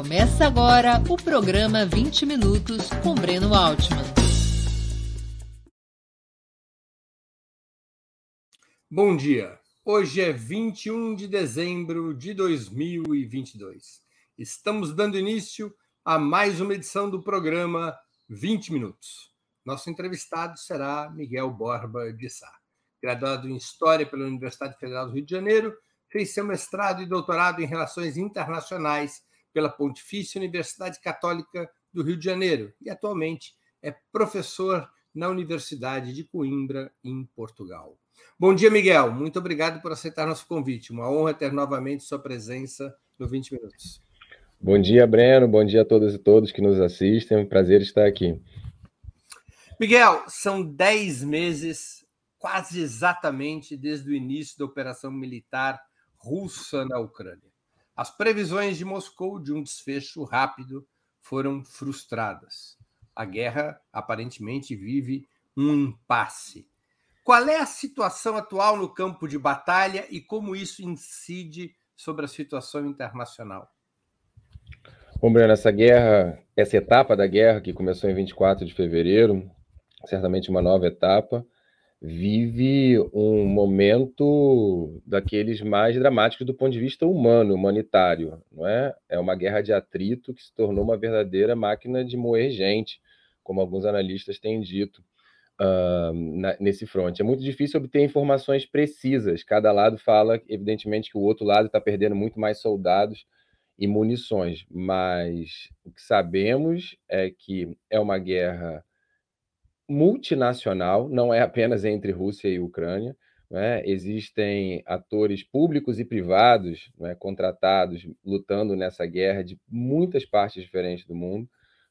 Começa agora o programa 20 Minutos com Breno Altman. Bom dia. Hoje é 21 de dezembro de 2022. Estamos dando início a mais uma edição do programa 20 Minutos. Nosso entrevistado será Miguel Borba de Sá. Graduado em História pela Universidade Federal do Rio de Janeiro, fez seu mestrado e doutorado em Relações Internacionais pela Pontifícia Universidade Católica do Rio de Janeiro e atualmente é professor na Universidade de Coimbra, em Portugal. Bom dia, Miguel. Muito obrigado por aceitar nosso convite. Uma honra ter novamente sua presença no 20 Minutos. Bom dia, Breno. Bom dia a todas e todos que nos assistem. É um prazer estar aqui. Miguel, são 10 meses, quase exatamente desde o início da operação militar russa na Ucrânia. As previsões de Moscou de um desfecho rápido foram frustradas. A guerra aparentemente vive um impasse. Qual é a situação atual no campo de batalha e como isso incide sobre a situação internacional? Bom, Breno, essa guerra, essa etapa da guerra que começou em 24 de fevereiro, certamente uma nova etapa, vive um momento daqueles mais dramáticos do ponto de vista humano, humanitário, não é? É uma guerra de atrito que se tornou uma verdadeira máquina de moer gente, como alguns analistas têm dito uh, na, nesse fronte. É muito difícil obter informações precisas. Cada lado fala, evidentemente, que o outro lado está perdendo muito mais soldados e munições, mas o que sabemos é que é uma guerra multinacional, não é apenas entre Rússia e Ucrânia. Né? Existem atores públicos e privados né, contratados lutando nessa guerra de muitas partes diferentes do mundo.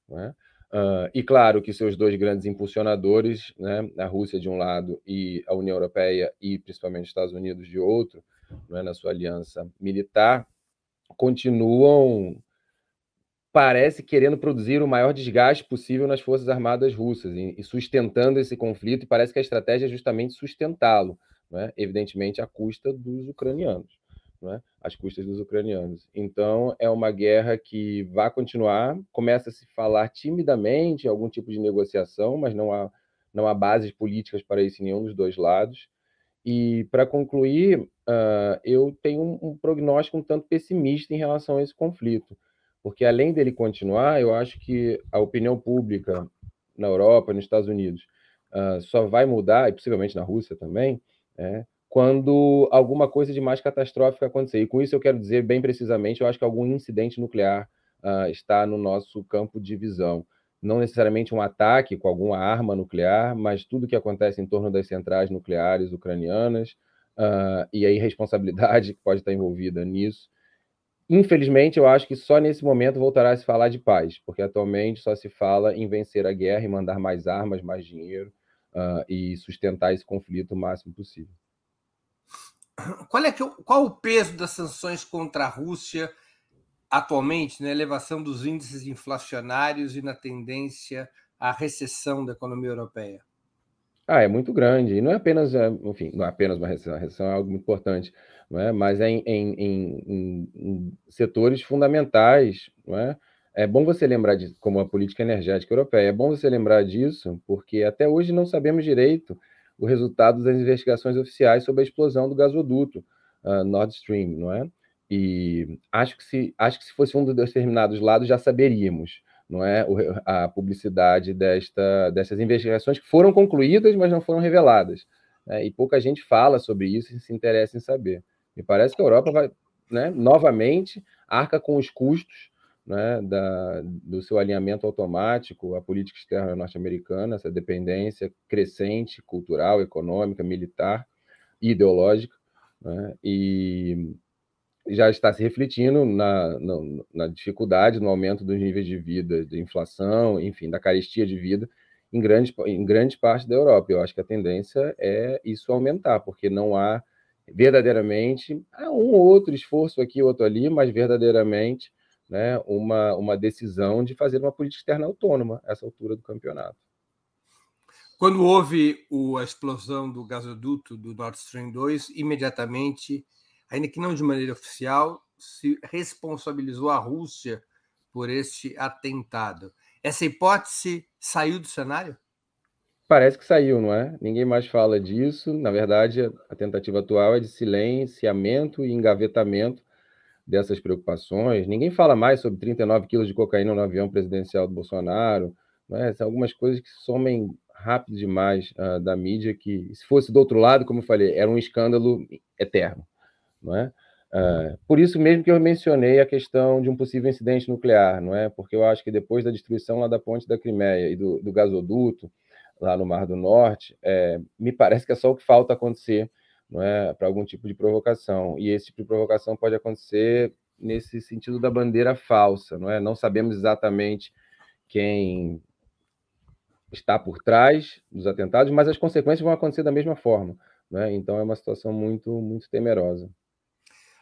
Né? Uh, e claro que seus dois grandes impulsionadores, né, a Rússia de um lado e a União Europeia e principalmente os Estados Unidos de outro, né, na sua aliança militar, continuam parece querendo produzir o maior desgaste possível nas forças armadas russas e, sustentando esse conflito, e parece que a estratégia é justamente sustentá-lo, né? evidentemente à custa dos ucranianos, né? às custas dos ucranianos. Então, é uma guerra que vai continuar, começa a se falar timidamente algum tipo de negociação, mas não há, não há bases políticas para isso em nenhum dos dois lados. E, para concluir, uh, eu tenho um, um prognóstico um tanto pessimista em relação a esse conflito porque além dele continuar, eu acho que a opinião pública na Europa, nos Estados Unidos, uh, só vai mudar, e possivelmente na Rússia também, é, quando alguma coisa de mais catastrófica acontecer. E com isso eu quero dizer bem precisamente, eu acho que algum incidente nuclear uh, está no nosso campo de visão. Não necessariamente um ataque com alguma arma nuclear, mas tudo que acontece em torno das centrais nucleares ucranianas uh, e a irresponsabilidade que pode estar envolvida nisso. Infelizmente, eu acho que só nesse momento voltará a se falar de paz, porque atualmente só se fala em vencer a guerra e mandar mais armas, mais dinheiro uh, e sustentar esse conflito o máximo possível. Qual é que, qual o peso das sanções contra a Rússia atualmente na elevação dos índices inflacionários e na tendência à recessão da economia europeia? Ah, é muito grande. E não é apenas, é, enfim, não é apenas uma recessão, a recessão é algo muito importante, não é? mas é em, em, em, em setores fundamentais. Não é? é bom você lembrar disso, como a política energética europeia, é bom você lembrar disso, porque até hoje não sabemos direito o resultado das investigações oficiais sobre a explosão do gasoduto uh, Nord Stream, não é? E acho que se, acho que se fosse um dos determinados lados já saberíamos não é a publicidade desta, dessas investigações que foram concluídas, mas não foram reveladas. Né? E pouca gente fala sobre isso e se interessa em saber. Me parece que a Europa vai, né, novamente, arca com os custos né, da, do seu alinhamento automático à política externa norte-americana, essa dependência crescente, cultural, econômica, militar e ideológica. Né? E já está se refletindo na, na, na, dificuldade, no aumento dos níveis de vida, de inflação, enfim, da carestia de vida em grande, em grande parte da Europa. Eu acho que a tendência é isso aumentar, porque não há verdadeiramente há um ou outro esforço aqui, outro ali, mas verdadeiramente né, uma, uma decisão de fazer uma política externa autônoma essa altura do campeonato. Quando houve o, a explosão do gasoduto do Nord Stream 2, imediatamente ainda que não de maneira oficial, se responsabilizou a Rússia por este atentado. Essa hipótese saiu do cenário? Parece que saiu, não é? Ninguém mais fala disso. Na verdade, a tentativa atual é de silenciamento e engavetamento dessas preocupações. Ninguém fala mais sobre 39 quilos de cocaína no avião presidencial do Bolsonaro. É? São algumas coisas que somem rápido demais uh, da mídia, que se fosse do outro lado, como eu falei, era um escândalo eterno. Não é? Uh, por isso mesmo que eu mencionei a questão de um possível incidente nuclear, não é? Porque eu acho que depois da destruição lá da ponte da Crimeia e do, do gasoduto lá no Mar do Norte, é, me parece que é só o que falta acontecer não é, para algum tipo de provocação. E esse tipo de provocação pode acontecer nesse sentido da bandeira falsa, não é? Não sabemos exatamente quem está por trás dos atentados, mas as consequências vão acontecer da mesma forma, né? Então é uma situação muito muito temerosa.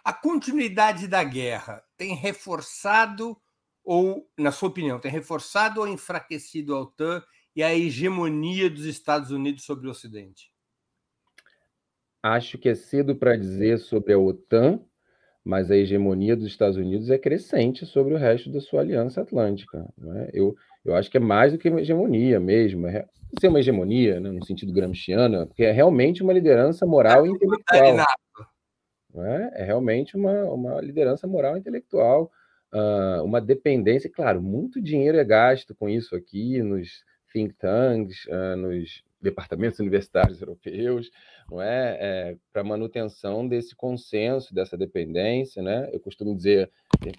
A continuidade da guerra tem reforçado ou, na sua opinião, tem reforçado ou enfraquecido a OTAN e a hegemonia dos Estados Unidos sobre o Ocidente? Acho que é cedo para dizer sobre a OTAN, mas a hegemonia dos Estados Unidos é crescente sobre o resto da sua aliança atlântica. Né? Eu, eu acho que é mais do que uma hegemonia mesmo. É ser uma hegemonia, né, no sentido gramsciano, porque é realmente uma liderança moral e intelectual. Né? É realmente uma, uma liderança moral e intelectual, uh, uma dependência. Claro, muito dinheiro é gasto com isso aqui nos think tanks, uh, nos departamentos universitários europeus, não é, é para manutenção desse consenso, dessa dependência, né? Eu costumo dizer,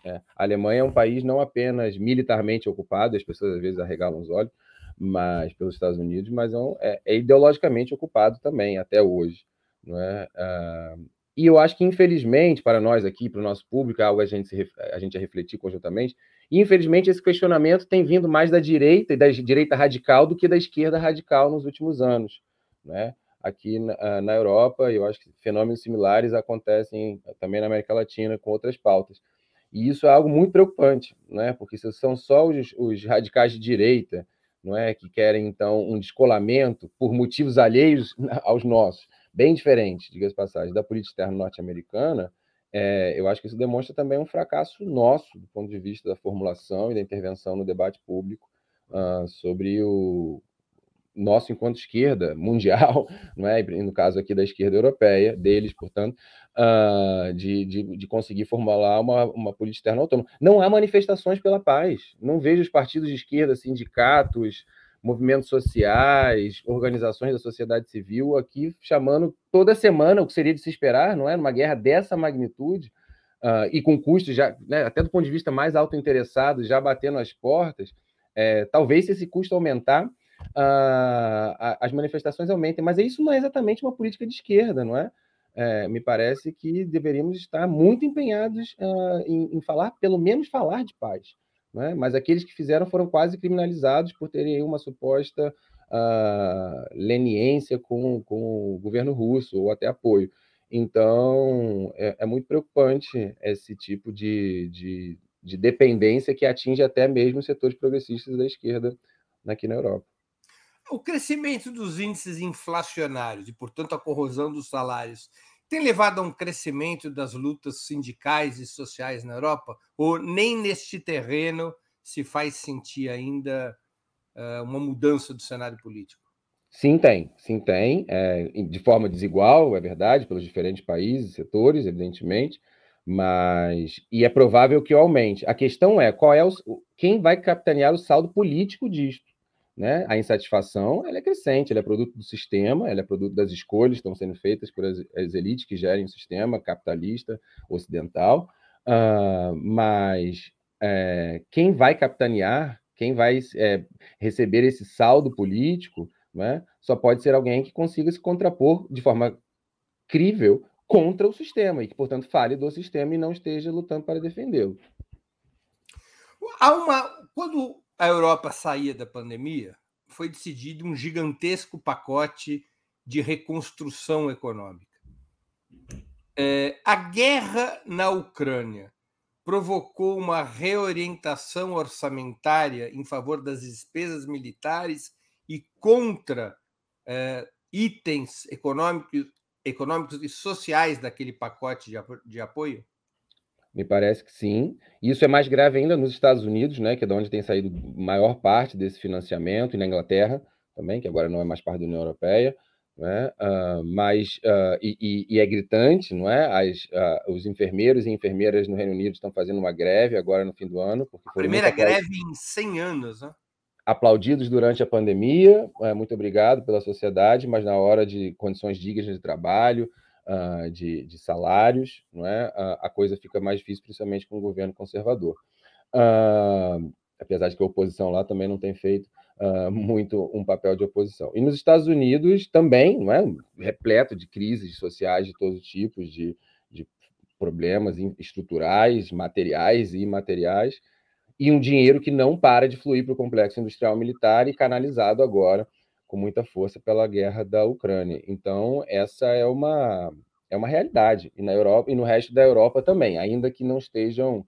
é, a Alemanha é um país não apenas militarmente ocupado, as pessoas às vezes arregalam os olhos, mas pelos Estados Unidos, mas é, é, é ideologicamente ocupado também até hoje, não é? Ah, e eu acho que infelizmente para nós aqui, para o nosso público, é algo a gente se, a gente a refletir conjuntamente. E infelizmente esse questionamento tem vindo mais da direita e da direita radical do que da esquerda radical nos últimos anos, né? aqui na, ah, na Europa, eu acho que fenômenos similares acontecem também na América Latina com outras pautas. E isso é algo muito preocupante, né? porque se são só os, os radicais de direita não é que querem, então, um descolamento por motivos alheios aos nossos, bem diferente, diga-se passagem, da política externa norte-americana, é, eu acho que isso demonstra também um fracasso nosso, do ponto de vista da formulação e da intervenção no debate público uh, sobre o, nosso enquanto esquerda mundial, não é? no caso aqui da esquerda europeia, deles, portanto, uh, de, de, de, conseguir formular uma, uma política externa autônoma. Não há manifestações pela paz. Não vejo os partidos de esquerda, sindicatos, movimentos sociais, organizações da sociedade civil aqui chamando toda semana, o que seria de se esperar, não é? Numa guerra dessa magnitude, uh, e com custos já, né, até do ponto de vista mais autointeressado, já batendo as portas, é, talvez se esse custo aumentar, uh, as manifestações aumentem. Mas isso não é exatamente uma política de esquerda, não é? é me parece que deveríamos estar muito empenhados uh, em, em, falar, pelo menos falar de paz. Não é? Mas aqueles que fizeram foram quase criminalizados por terem uma suposta uh, leniência com, com o governo russo ou até apoio. Então, é, é muito preocupante esse tipo de, de, de, dependência que atinge até mesmo setores progressistas da esquerda aqui na Europa. O crescimento dos índices inflacionários e, portanto, a corrosão dos salários tem levado a um crescimento das lutas sindicais e sociais na Europa? Ou nem neste terreno se faz sentir ainda uh, uma mudança do cenário político? Sim, tem. Sim, tem. É, de forma desigual, é verdade, pelos diferentes países, setores, evidentemente, mas. E é provável que aumente. A questão é qual é o, quem vai capitanear o saldo político disto. Né? A insatisfação ela é crescente, ela é produto do sistema, ela é produto das escolhas que estão sendo feitas por as, as elites que gerem o sistema capitalista ocidental, uh, mas é, quem vai capitanear, quem vai é, receber esse saldo político, né, só pode ser alguém que consiga se contrapor de forma crível contra o sistema e que, portanto, fale do sistema e não esteja lutando para defendê-lo. Há uma. Quando a Europa saía da pandemia, foi decidido um gigantesco pacote de reconstrução econômica. É, a guerra na Ucrânia provocou uma reorientação orçamentária em favor das despesas militares e contra é, itens econômicos, econômicos e sociais daquele pacote de, de apoio? Me parece que sim. Isso é mais grave ainda nos Estados Unidos, né, que é de onde tem saído maior parte desse financiamento, e na Inglaterra também, que agora não é mais parte da União Europeia. Né? Uh, mas uh, e, e, é gritante, não é? As, uh, os enfermeiros e enfermeiras no Reino Unido estão fazendo uma greve agora no fim do ano. Porque Primeira greve em 100 anos, né? Aplaudidos durante a pandemia, é, muito obrigado pela sociedade, mas na hora de condições dignas de trabalho, de, de, salários, não é? a coisa fica mais difícil, principalmente com o governo conservador. apesar de que a oposição lá também não tem feito uh, muito um papel de oposição. E nos Estados Unidos também, não é? repleto de crises sociais de todos os tipos, de, de problemas estruturais, materiais e imateriais, e um dinheiro que não para de fluir para o complexo industrial militar e canalizado agora com muita força pela guerra da Ucrânia. Então, essa é uma, é uma realidade. E na Europa e no resto da Europa também, ainda que não estejam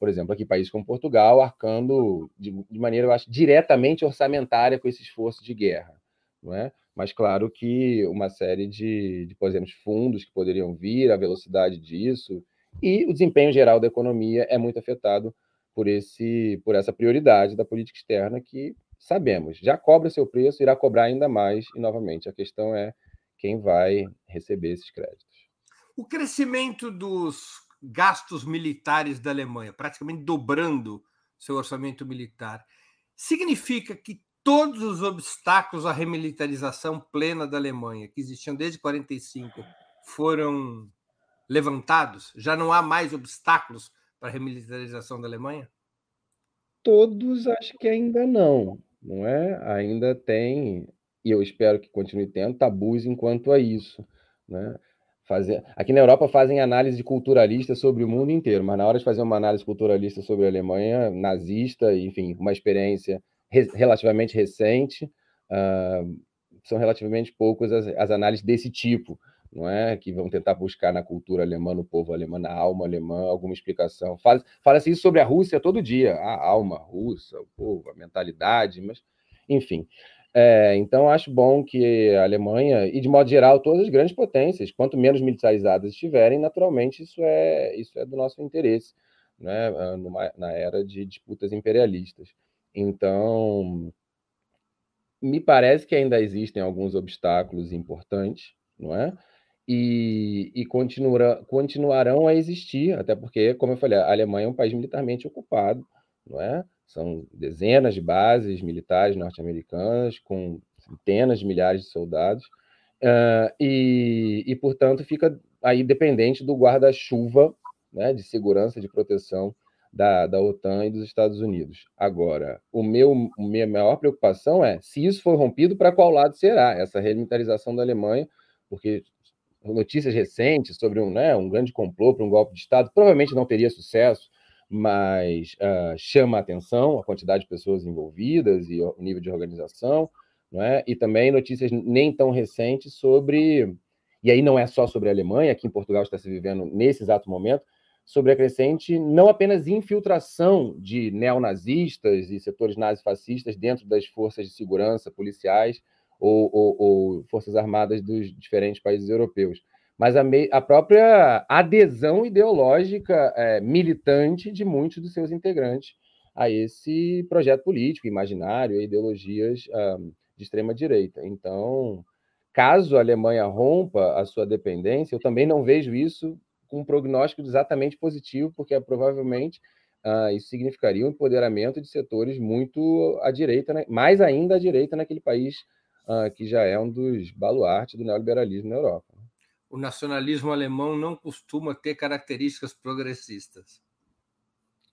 por exemplo, aqui países como Portugal, arcando de, de, maneira, eu acho, diretamente orçamentária com esse esforço de guerra. Não é? Mas claro que uma série de, de, por exemplo, fundos que poderiam vir, a velocidade disso, e o desempenho geral da economia é muito afetado por, esse, por essa prioridade da política externa que sabemos, já cobra seu preço, irá cobrar ainda mais, e novamente, a questão é quem vai receber esses créditos. O crescimento dos gastos militares da Alemanha, praticamente dobrando seu orçamento militar, significa que todos os obstáculos à remilitarização plena da Alemanha, que existiam desde 45, foram levantados? Já não há mais obstáculos para a remilitarização da Alemanha? Todos acho que ainda não, não é? Ainda tem, e eu espero que continue tendo, tabus enquanto a isso, né? fazer. Aqui na Europa fazem análise culturalista sobre o mundo inteiro, mas na hora de fazer uma análise culturalista sobre a Alemanha nazista, enfim, uma experiência re relativamente recente, uh, são relativamente poucas as, as, análises desse tipo, não é? Que vão tentar buscar na cultura alemã, no povo alemão, na alma alemã, alguma explicação. Fala-se fala sobre a Rússia todo dia, a alma russa, o povo, a mentalidade, mas, enfim. É, então, acho bom que a Alemanha, e de modo geral, todas as grandes potências, quanto menos militarizadas estiverem, naturalmente isso é, isso é do nosso interesse, né, ah, numa, na era de disputas imperialistas. Então, me parece que ainda existem alguns obstáculos importantes, não é? E, e continuarão, continuarão a existir, até porque, como eu falei, a Alemanha é um país militarmente ocupado, não é? São dezenas de bases militares norte-americanas, com centenas de milhares de soldados, uh, e, e, portanto, fica aí dependente do guarda-chuva né, de segurança, de proteção da, da OTAN e dos Estados Unidos. Agora, o meu, minha maior preocupação é se isso for rompido, para qual lado será essa remilitarização da Alemanha, porque notícias recentes sobre um, né, um grande complô para um golpe de Estado provavelmente não teria sucesso mas uh, chama a atenção a quantidade de pessoas envolvidas e o nível de organização, é? e também notícias nem tão recentes sobre, e aí não é só sobre a Alemanha, aqui em Portugal está se vivendo nesse exato momento, sobre a crescente não apenas infiltração de neonazistas e setores nazifascistas dentro das forças de segurança policiais ou, ou, ou forças armadas dos diferentes países europeus, mas a, a própria adesão ideológica é, militante de muitos dos seus integrantes a esse projeto político, imaginário, ideologias um, de extrema direita. Então, caso a Alemanha rompa a sua dependência, eu também não vejo isso com um prognóstico exatamente positivo, porque provavelmente uh, isso significaria um empoderamento de setores muito à direita, né? mais ainda à direita naquele país que já é um dos baluartes do neoliberalismo na Europa o nacionalismo alemão não costuma ter características progressistas.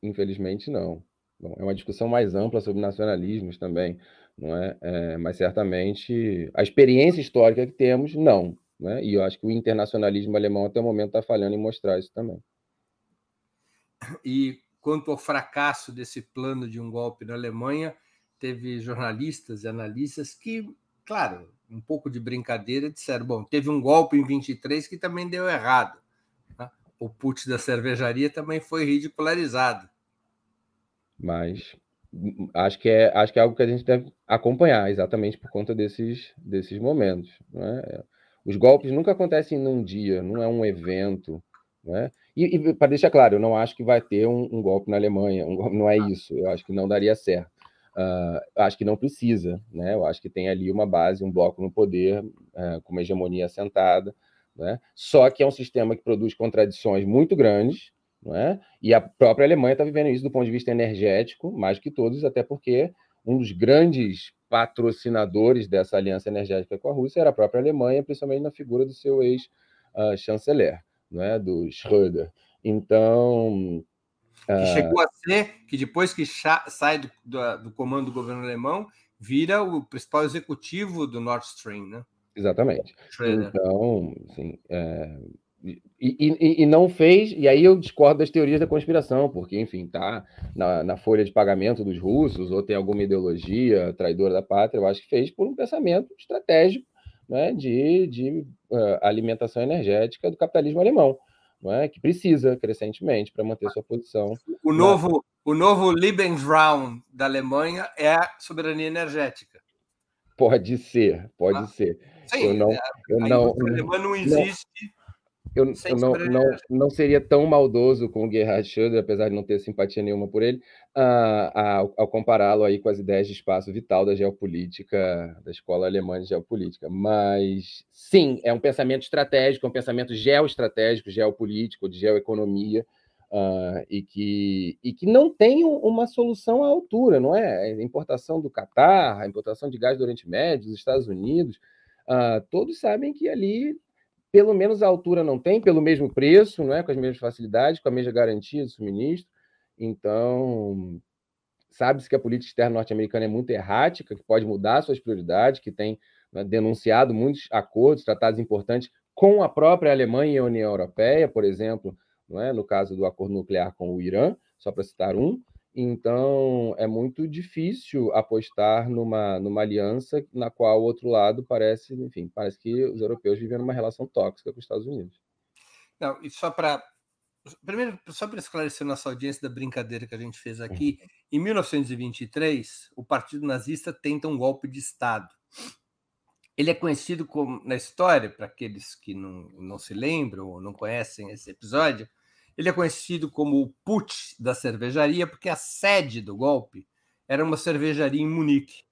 Infelizmente, não. Bom, é uma discussão mais ampla sobre nacionalismos também, não é? é? Mas certamente a experiência histórica que temos, não. Né? E eu acho que o internacionalismo alemão até o momento está falhando em mostrar isso também. E quanto ao fracasso desse plano de um golpe na Alemanha, teve jornalistas e analistas que, claro, um pouco de brincadeira, disseram: bom, teve um golpe em 23 que também deu errado. Né? O putz da cervejaria também foi ridicularizado. Mas acho que é acho que é algo que a gente deve acompanhar exatamente por conta desses desses momentos. Né? Os golpes nunca acontecem num dia, não é um evento. Né? E, e para deixar claro, eu não acho que vai ter um, um golpe na Alemanha, um, não é isso, eu acho que não daria certo. Uh, acho que não precisa, né? Eu acho que tem ali uma base, um bloco no poder, uh, com uma hegemonia assentada, né? Só que é um sistema que produz contradições muito grandes, né? E a própria Alemanha está vivendo isso do ponto de vista energético, mais que todos, até porque um dos grandes patrocinadores dessa aliança energética com a Rússia era a própria Alemanha, principalmente na figura do seu ex-chanceler, uh, não é? Do Schröder. Então, que ah. chegou a ser que depois que sai do, do, do, comando do governo alemão, vira o principal executivo do Nord Stream, né? Exatamente. Então, assim, é... e, e, e, não fez, e aí eu discordo das teorias da conspiração, porque, enfim, tá na, na, folha de pagamento dos russos, ou tem alguma ideologia traidora da pátria, eu acho que fez por um pensamento estratégico né, de, de uh, alimentação energética do capitalismo alemão é? que precisa crescentemente para manter sua posição. O novo, o novo Lebensraum da Alemanha é a soberania energética. Pode ser, pode ah, ser. Sim, eu não, eu a não, alemã não existe eu, eu não, não, não seria tão maldoso com o Gerhard Schröder, apesar de não ter simpatia nenhuma por ele, uh, ao compará-lo aí com as ideias de espaço vital da geopolítica, da escola alemã de geopolítica. Mas, sim, é um pensamento estratégico, é um pensamento geoestratégico, geopolítico, de geoeconomia, uh, e, que, e que não tem uma solução à altura, não é? A importação do Catar, a importação de gás do Oriente Médio, dos Estados Unidos, uh, todos sabem que ali pelo menos a altura não tem, pelo mesmo preço, não é? com as mesmas facilidades, com a mesma garantia de suministro. Então, sabe-se que a política externa norte-americana é muito errática, que pode mudar suas prioridades, que tem né, denunciado muitos acordos, tratados importantes com a própria Alemanha e a União Europeia, por exemplo, não é? no caso do acordo nuclear com o Irã, só para citar um, então, é muito difícil apostar numa, numa aliança na qual o outro lado parece, enfim, parece que os europeus vivem numa relação tóxica com os Estados Unidos. Não, e só para. Primeiro, só para esclarecer nossa audiência da brincadeira que a gente fez aqui, uhum. em 1923, o Partido Nazista tenta um golpe de Estado. Ele é conhecido como, na história, para aqueles que não, não se lembram ou não conhecem esse episódio, ele é conhecido como o putsch da cervejaria, porque a sede do golpe era uma cervejaria em Munique.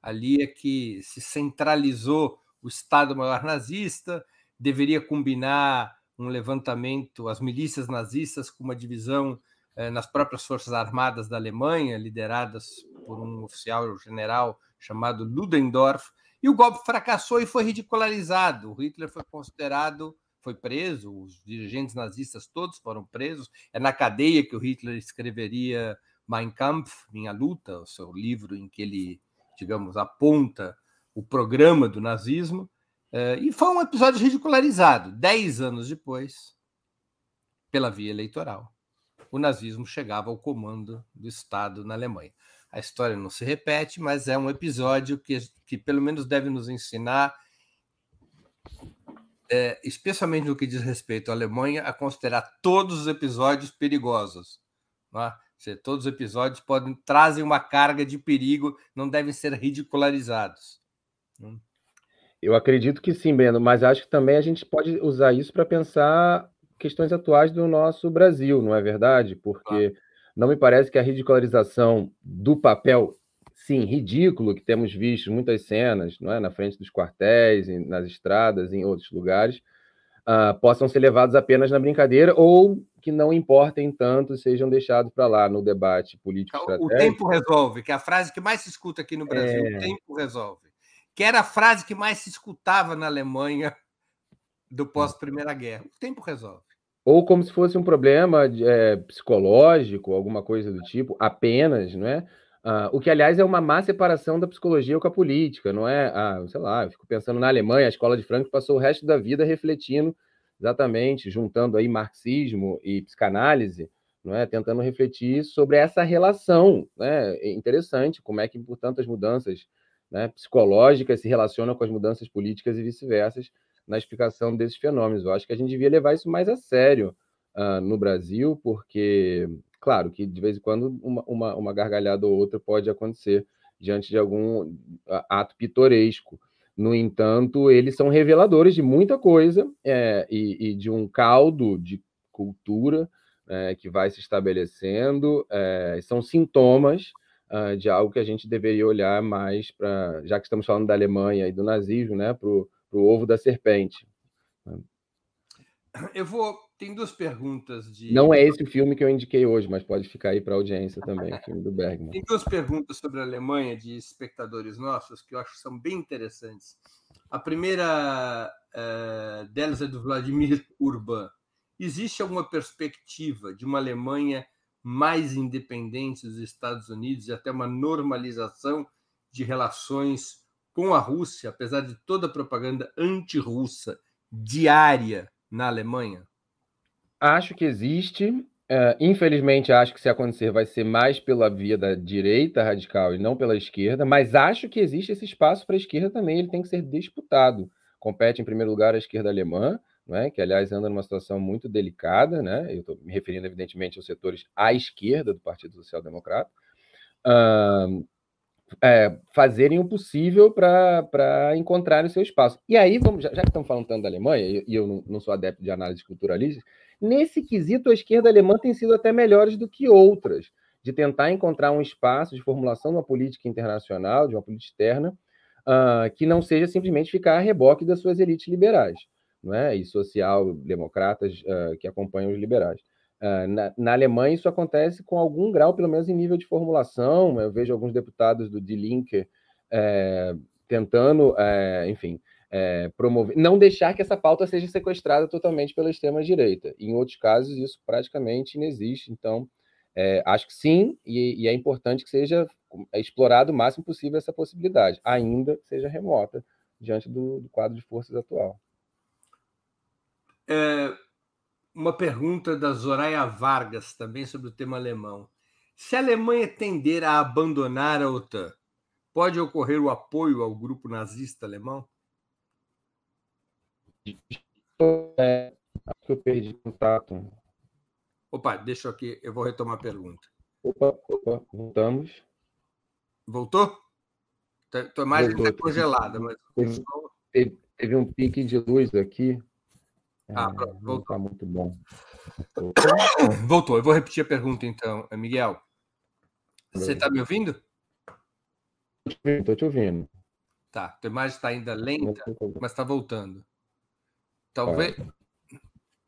Ali é que se centralizou o Estado-Maior nazista, deveria combinar um levantamento, as milícias nazistas, com uma divisão eh, nas próprias Forças Armadas da Alemanha, lideradas por um oficial general chamado Ludendorff, e o golpe fracassou e foi ridicularizado. O Hitler foi considerado foi preso, os dirigentes nazistas todos foram presos. É na cadeia que o Hitler escreveria Mein Kampf, Minha Luta, o seu livro em que ele, digamos, aponta o programa do nazismo. Eh, e foi um episódio ridicularizado. Dez anos depois, pela via eleitoral, o nazismo chegava ao comando do Estado na Alemanha. A história não se repete, mas é um episódio que, que pelo menos deve nos ensinar é, especialmente no que diz respeito à Alemanha, a considerar todos os episódios perigosos. É? Seja, todos os episódios podem trazem uma carga de perigo, não devem ser ridicularizados. Né? Eu acredito que sim, Breno, mas acho que também a gente pode usar isso para pensar questões atuais do nosso Brasil, não é verdade? Porque claro. não me parece que a ridicularização do papel sim, ridículo que temos visto muitas cenas, não é, na frente dos quartéis, nas estradas, em outros lugares, uh, possam ser levados apenas na brincadeira ou que não importem tanto sejam deixados para lá no debate político estratégico. O tempo resolve, que é a frase que mais se escuta aqui no Brasil, é... o tempo resolve. Que era a frase que mais se escutava na Alemanha do pós-Primeira Guerra. O tempo resolve. Ou como se fosse um problema é, psicológico, alguma coisa do tipo, apenas, não é? Uh, o que, aliás, é uma má separação da psicologia com a política, não é? Ah, sei lá, eu fico pensando na Alemanha, a escola de Frankfurt passou o resto da vida refletindo exatamente, juntando aí marxismo e psicanálise, não é? Tentando refletir sobre essa relação, né? É interessante como é que, portanto, as mudanças né, psicológicas se relacionam com as mudanças políticas e vice-versa na explicação desses fenômenos. Eu acho que a gente devia levar isso mais a sério uh, no Brasil, porque Claro que de vez em quando uma, uma, uma gargalhada ou outra pode acontecer diante de algum ato pitoresco. No entanto, eles são reveladores de muita coisa é, e, e, de um caldo de cultura é, que vai se estabelecendo, é, são sintomas uh, de algo que a gente deveria olhar mais para, já que estamos falando da Alemanha e do nazismo, né, para o ovo da serpente. Eu vou. Tem duas perguntas de. Não é esse o filme que eu indiquei hoje, mas pode ficar aí para a audiência também, o filme do Bergman. Tem duas perguntas sobre a Alemanha de espectadores nossos que eu acho que são bem interessantes. A primeira uh, delas é do Vladimir Urban. Existe alguma perspectiva de uma Alemanha mais independente dos Estados Unidos e até uma normalização de relações com a Rússia, apesar de toda a propaganda anti-russa diária na Alemanha? Acho que existe. Uh, infelizmente, acho que se acontecer vai ser mais pela via da direita radical e não pela esquerda, mas acho que existe esse espaço para a esquerda também, ele tem que ser disputado. Compete, em primeiro lugar, a esquerda alemã, né, que, aliás, anda numa situação muito delicada, né, eu estou me referindo, evidentemente, aos setores à esquerda do Partido Social Democrata, é, fazerem o possível para encontrar o seu espaço. E aí, vamos, já, já que estamos falando tanto da Alemanha, e, e eu não, não, sou adepto de análise culturalista, nesse quesito a esquerda alemã tem sido até melhores do que outras, de tentar encontrar um espaço de formulação de uma política internacional, de uma política externa, que não seja simplesmente ficar a reboque das suas elites liberais não é? e social-democratas uh, que acompanham os liberais. Uh, na, na, Alemanha, isso acontece com algum grau, pelo menos em nível de formulação. Eu vejo alguns deputados do Die Linke é, tentando, é, enfim, é, promover, não deixar que essa pauta seja sequestrada totalmente pela extrema-direita. Em outros casos, isso praticamente inexiste. Então, acho que sim, e, e, é importante que seja explorado o máximo possível essa possibilidade, ainda que seja remota, diante do, do quadro de forças atual. É, uma pergunta da Soraya Vargas, também sobre o tema alemão. Se a Alemanha tender a abandonar a OTAN, pode ocorrer o apoio ao grupo nazista alemão? É, acho que eu perdi contato. Opa, deixa aqui, eu vou retomar a pergunta. Opa, opa, voltamos. Voltou? Tá, a imagem está congelada, mas. Teve, teve um pique de luz aqui. Ah, é, voltou. Tá muito bom. Voltou. Eu vou repetir a pergunta então, Miguel. Você está me ouvindo? Estou te ouvindo. Tá, tua imagem está ainda lenta, mas está voltando. Talvez. Tá.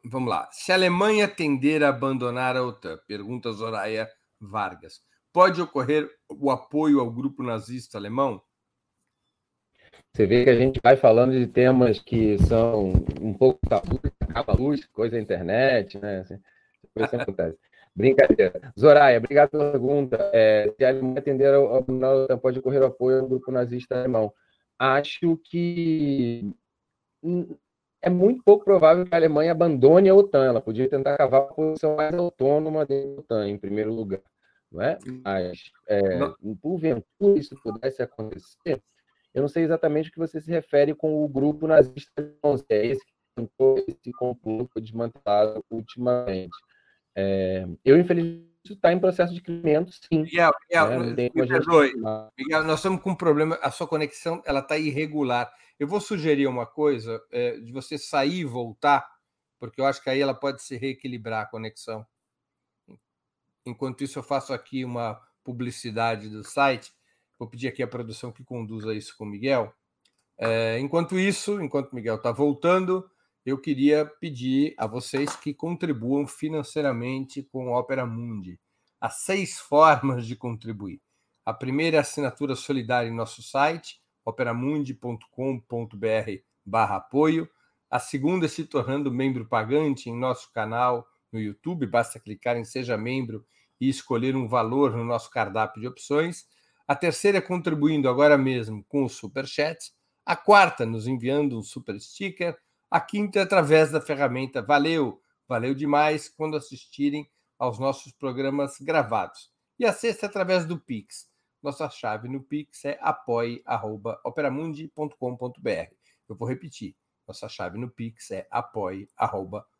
Vamos lá. Se a Alemanha tender a abandonar a OTAN, pergunta Zoraia Vargas, pode ocorrer o apoio ao grupo nazista alemão? Você vê que a gente vai falando de temas que são um pouco tabu, acaba a luz, coisa da internet, né? Assim, isso acontece. Brincadeira. Zoraia, obrigado pela pergunta. É, se a Alemanha atender ao, ao, pode ocorrer o apoio ao grupo nazista alemão. Acho que é muito pouco provável que a Alemanha abandone a OTAN. Ela podia tentar cavar uma posição mais autônoma dentro da OTAN, em primeiro lugar. Não é? Mas, é, porventura, isso pudesse acontecer, eu não sei exatamente o que você se refere com o grupo nazista, se é esse que esse complô desmantelado ultimamente. É, eu, infelizmente, está em processo de crescimento, sim. Miguel, Miguel, né? me perdoe. Miguel, nós estamos com um problema, a sua conexão ela está irregular. Eu vou sugerir uma coisa, é, de você sair e voltar, porque eu acho que aí ela pode se reequilibrar a conexão. Enquanto isso, eu faço aqui uma publicidade do site. Vou pedir aqui a produção que conduza isso com o Miguel. É, enquanto isso, enquanto o Miguel está voltando, eu queria pedir a vocês que contribuam financeiramente com a Opera Mundi. Há seis formas de contribuir. A primeira é a assinatura solidária em nosso site, operamundi.com.br barra apoio. A segunda é se tornando membro pagante em nosso canal no YouTube. Basta clicar em Seja Membro e escolher um valor no nosso cardápio de opções. A terceira contribuindo agora mesmo com o Super Chat. A quarta nos enviando um super sticker. A quinta através da ferramenta Valeu, valeu demais quando assistirem aos nossos programas gravados. E a sexta através do Pix. Nossa chave no Pix é apoie.operamundi.com.br. Eu vou repetir. Nossa chave no Pix é apoie.operamundi.com.br.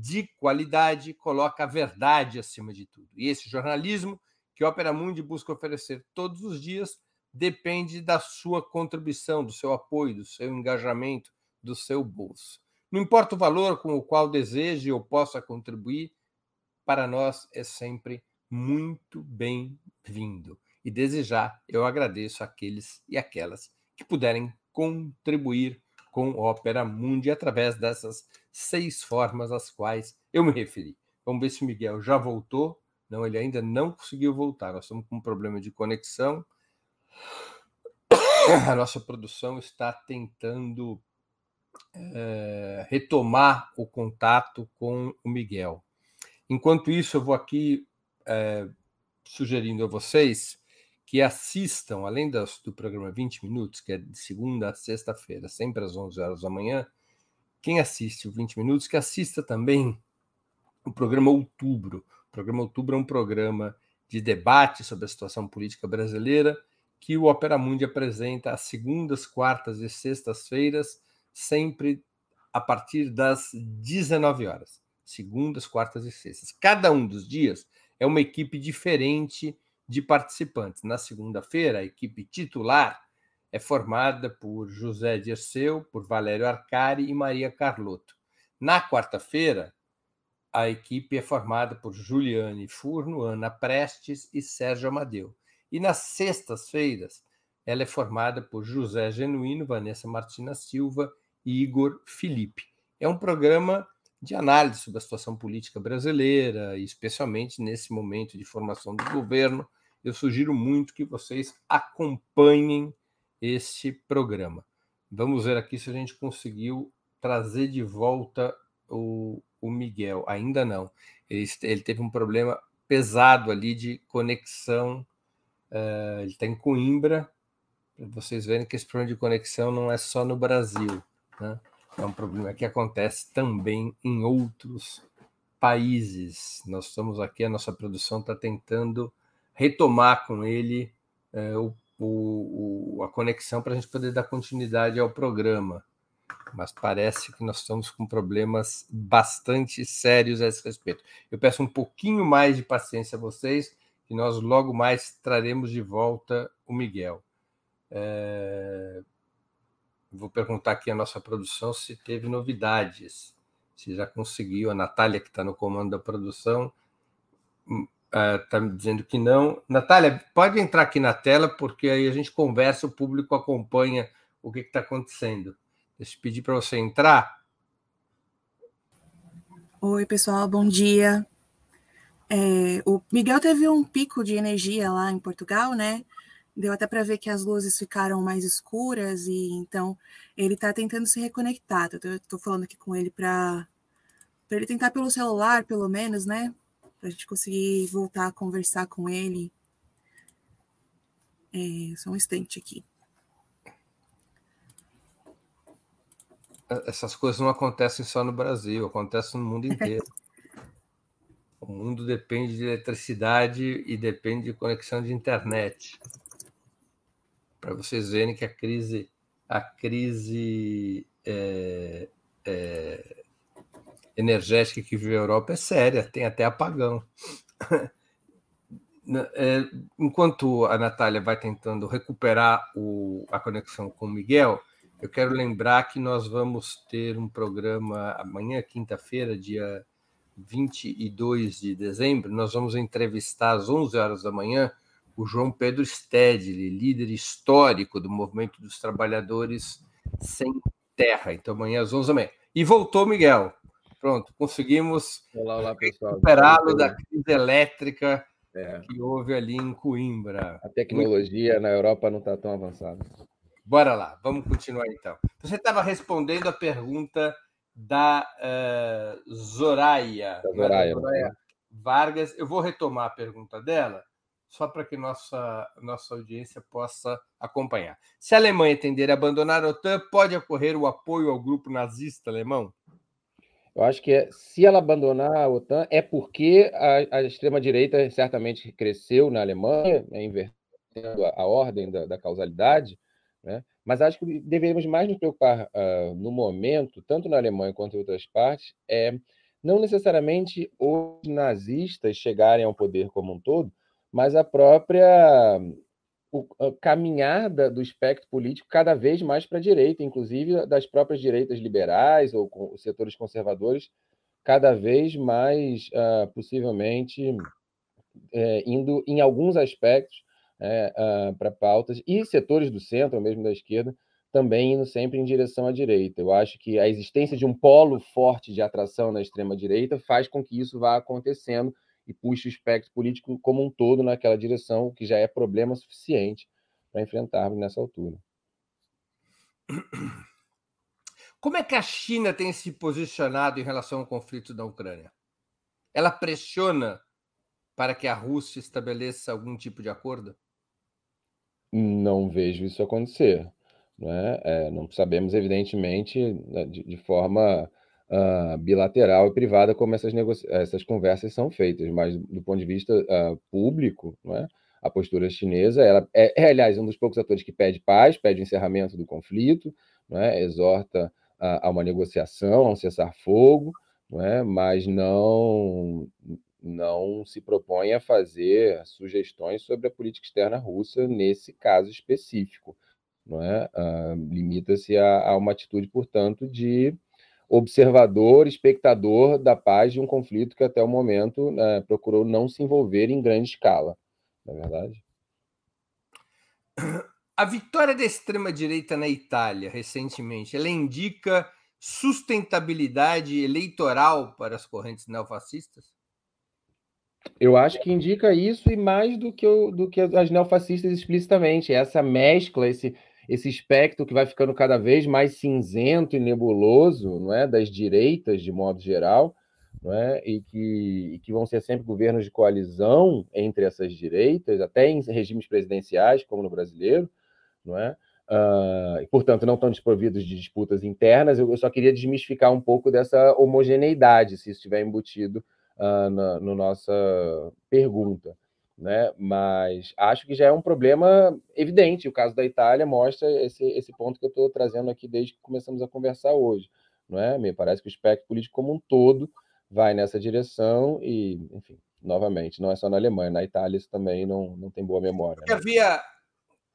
de qualidade coloca a verdade acima de tudo. E esse jornalismo que Opera Mundi busca oferecer todos os dias depende da sua contribuição, do seu apoio, do seu engajamento, do seu bolso. Não importa o valor com o qual deseje ou possa contribuir, para nós é sempre muito bem-vindo. E desejar, eu agradeço aqueles e aquelas que puderem contribuir com Opera Mundi através dessas seis formas às quais eu me referi. Vamos ver se o Miguel já voltou. Não, ele ainda não conseguiu voltar. Nós estamos com um problema de conexão. A nossa produção está tentando é, retomar o contato com o Miguel. Enquanto isso, eu vou aqui é, sugerindo a vocês que assistam, além das, do programa 20 Minutos, que é de segunda a sexta-feira, sempre às 11 horas da manhã, quem assiste o 20 Minutos, que assista também o programa Outubro. O programa Outubro é um programa de debate sobre a situação política brasileira que o Opera Mundi apresenta às segundas, quartas e sextas-feiras, sempre a partir das 19 horas segundas, quartas e sextas. Cada um dos dias é uma equipe diferente de participantes. Na segunda-feira, a equipe titular é formada por José Dirceu, por Valério Arcari e Maria Carlotto. Na quarta-feira, a equipe é formada por Juliane Furno, Ana Prestes e Sérgio Amadeu. E nas sextas-feiras, ela é formada por José Genuíno, Vanessa Martina Silva e Igor Felipe. É um programa de análise sobre a situação política brasileira, especialmente nesse momento de formação do governo. Eu sugiro muito que vocês acompanhem esse programa. Vamos ver aqui se a gente conseguiu trazer de volta o, o Miguel. Ainda não. Ele, ele, teve um problema pesado ali de conexão. Uh, ele está em Coimbra. Vocês verem que esse problema de conexão não é só no Brasil. Né? É um problema que acontece também em outros países. Nós estamos aqui, a nossa produção está tentando retomar com ele é, o, o, a conexão para a gente poder dar continuidade ao programa. Mas parece que nós estamos com problemas bastante sérios a esse respeito. Eu peço um pouquinho mais de paciência a vocês, que nós logo mais traremos de volta o Miguel. É, Vou perguntar aqui à nossa produção se teve novidades, se já conseguiu. A Natália, que está no comando da produção, está hum, me dizendo que não. Natália, pode entrar aqui na tela, porque aí a gente conversa, o público acompanha o que está acontecendo. Deixa eu pedir para você entrar. Oi, pessoal, bom dia. É, o Miguel teve um pico de energia lá em Portugal, né? Deu até para ver que as luzes ficaram mais escuras e então ele está tentando se reconectar. Estou falando aqui com ele para ele tentar pelo celular, pelo menos, né? Para a gente conseguir voltar a conversar com ele. É, só um instante aqui. Essas coisas não acontecem só no Brasil, acontecem no mundo inteiro. o mundo depende de eletricidade e depende de conexão de internet para vocês verem que a crise, a crise é, é, energética que vive a Europa é séria, tem até apagão. É, enquanto a Natália vai tentando recuperar o, a conexão com o Miguel, eu quero lembrar que nós vamos ter um programa amanhã, quinta-feira, dia 22 de dezembro. Nós vamos entrevistar às 11 horas da manhã o João Pedro Stedley, líder histórico do movimento dos trabalhadores sem terra. Então, amanhã às 11 da manhã. E voltou, Miguel. Pronto, conseguimos recuperá-lo da crise elétrica é. que houve ali em Coimbra. A tecnologia na Europa não está tão avançada. Bora lá, vamos continuar então. Você estava respondendo a pergunta da uh, Zoraia, da Zoraia, Zoraia Vargas. Eu vou retomar a pergunta dela só para que nossa, nossa audiência possa acompanhar. Se a Alemanha tender a abandonar a OTAN, pode ocorrer o apoio ao grupo nazista alemão? Eu acho que é, se ela abandonar a OTAN é porque a, a extrema-direita certamente cresceu na Alemanha, né, invertendo a, a ordem da, da causalidade, né? mas acho que deveríamos mais nos preocupar uh, no momento, tanto na Alemanha quanto em outras partes, é não necessariamente os nazistas chegarem ao poder como um todo, mas a própria o, a caminhada do espectro político cada vez mais para a direita, inclusive das próprias direitas liberais ou com setores conservadores, cada vez mais uh, possivelmente é, indo em alguns aspectos é, uh, para pautas e setores do centro, ou mesmo da esquerda, também indo sempre em direção à direita. Eu acho que a existência de um polo forte de atração na extrema direita faz com que isso vá acontecendo e puxe o espectro político como um todo naquela direção, que já é problema suficiente para enfrentarmos nessa altura. Como é que a China tem se posicionado em relação ao conflito da Ucrânia? Ela pressiona para que a Rússia estabeleça algum tipo de acordo? Não vejo isso acontecer. Não, é? É, não sabemos, evidentemente, né, de, de forma uh, bilateral e privada como essas, essas conversas são feitas, mas do ponto de vista uh, público, é? a postura chinesa ela é, é, aliás, um dos poucos atores que pede paz, pede encerramento do conflito, é? exorta a, a, uma negociação, a um cessar-fogo, é? mas não, não se propõe a fazer sugestões sobre a política externa russa nesse caso específico. É? Uh, Limita-se a, a, uma atitude, portanto, de observador, espectador da paz de um conflito que até o momento né, procurou não se envolver em grande escala, não é verdade? A vitória da extrema-direita na Itália, recentemente, ela indica sustentabilidade eleitoral para as correntes neofascistas? Eu acho que indica isso e mais do que, o, do que as neofascistas explicitamente, essa mescla, esse, esse espectro que vai ficando cada vez mais cinzento e nebuloso, não é, das direitas de modo geral, não é, e que, e que vão ser sempre governos de coalizão entre essas direitas, até em regimes presidenciais, como no brasileiro, não é? Uh, e, portanto, não estão desprovidos de disputas internas. Eu, eu, só queria desmistificar um pouco dessa homogeneidade, se isso estiver embutido uh, na no nossa pergunta né? Mas acho que já é um problema evidente. O caso da Itália mostra esse, esse ponto que eu estou trazendo aqui desde que começamos a conversar hoje, não é? Me parece que o espectro político como um todo vai nessa direção e, enfim, novamente, não é só na Alemanha, na Itália isso também não, não tem boa memória. Né? Havia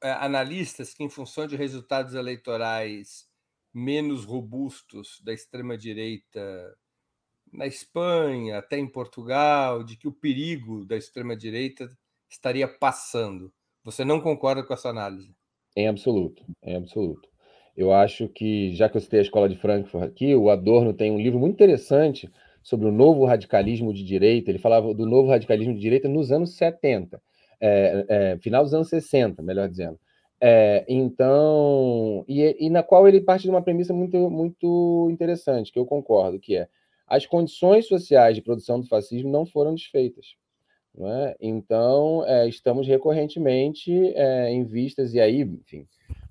é, analistas que, em função de resultados eleitorais menos robustos da extrema direita na Espanha, até em Portugal, de que o perigo da extrema-direita estaria passando. Você não concorda com essa análise? Em absoluto, em absoluto. Eu acho que, já que eu citei a Escola de Frankfurt aqui, o Adorno tem um livro muito interessante sobre o novo radicalismo de direita. Ele falava do novo radicalismo de direita nos anos 70, é, é, final dos anos 60, melhor dizendo. É, então, e, e, na qual ele parte de uma premissa muito, muito interessante, que eu concordo, que é as condições sociais de produção do fascismo não foram desfeitas. Não é? Então, é, estamos recorrentemente é, em vistas, e aí, enfim,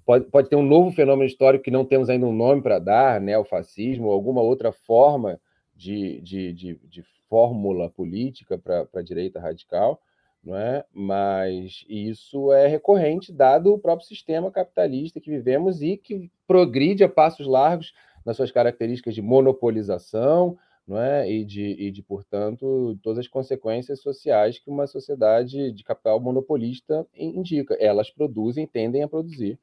pode, pode ter um novo fenômeno histórico que não temos ainda um nome para dar, né, o fascismo, ou alguma outra forma de, de, de, de fórmula política para a direita radical, não é? mas isso é recorrente, dado o próprio sistema capitalista que vivemos e que progride a passos largos nas suas características de monopolização, não é? e, de, e de, portanto, todas as consequências sociais que uma sociedade de capital monopolista indica. Elas produzem, tendem a produzir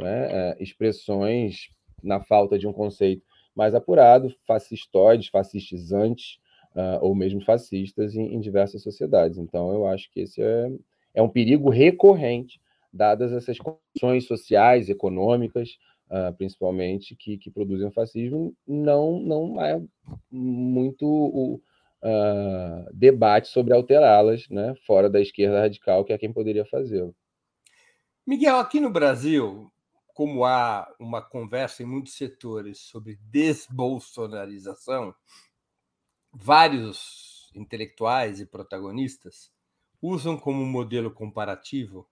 é? expressões na falta de um conceito mais apurado, fascistoides, fascistizantes, uh, ou mesmo fascistas em, em, diversas sociedades. Então, eu acho que esse é, é um perigo recorrente, dadas essas condições sociais, econômicas, uh, principalmente, que, que produzem o fascismo, não, não é muito o uh, debate sobre alterá-las, né, fora da esquerda radical, que é quem poderia fazê-lo. Miguel, aqui no Brasil, como há uma conversa em muitos setores sobre desbolsonarização, vários intelectuais e protagonistas usam como modelo comparativo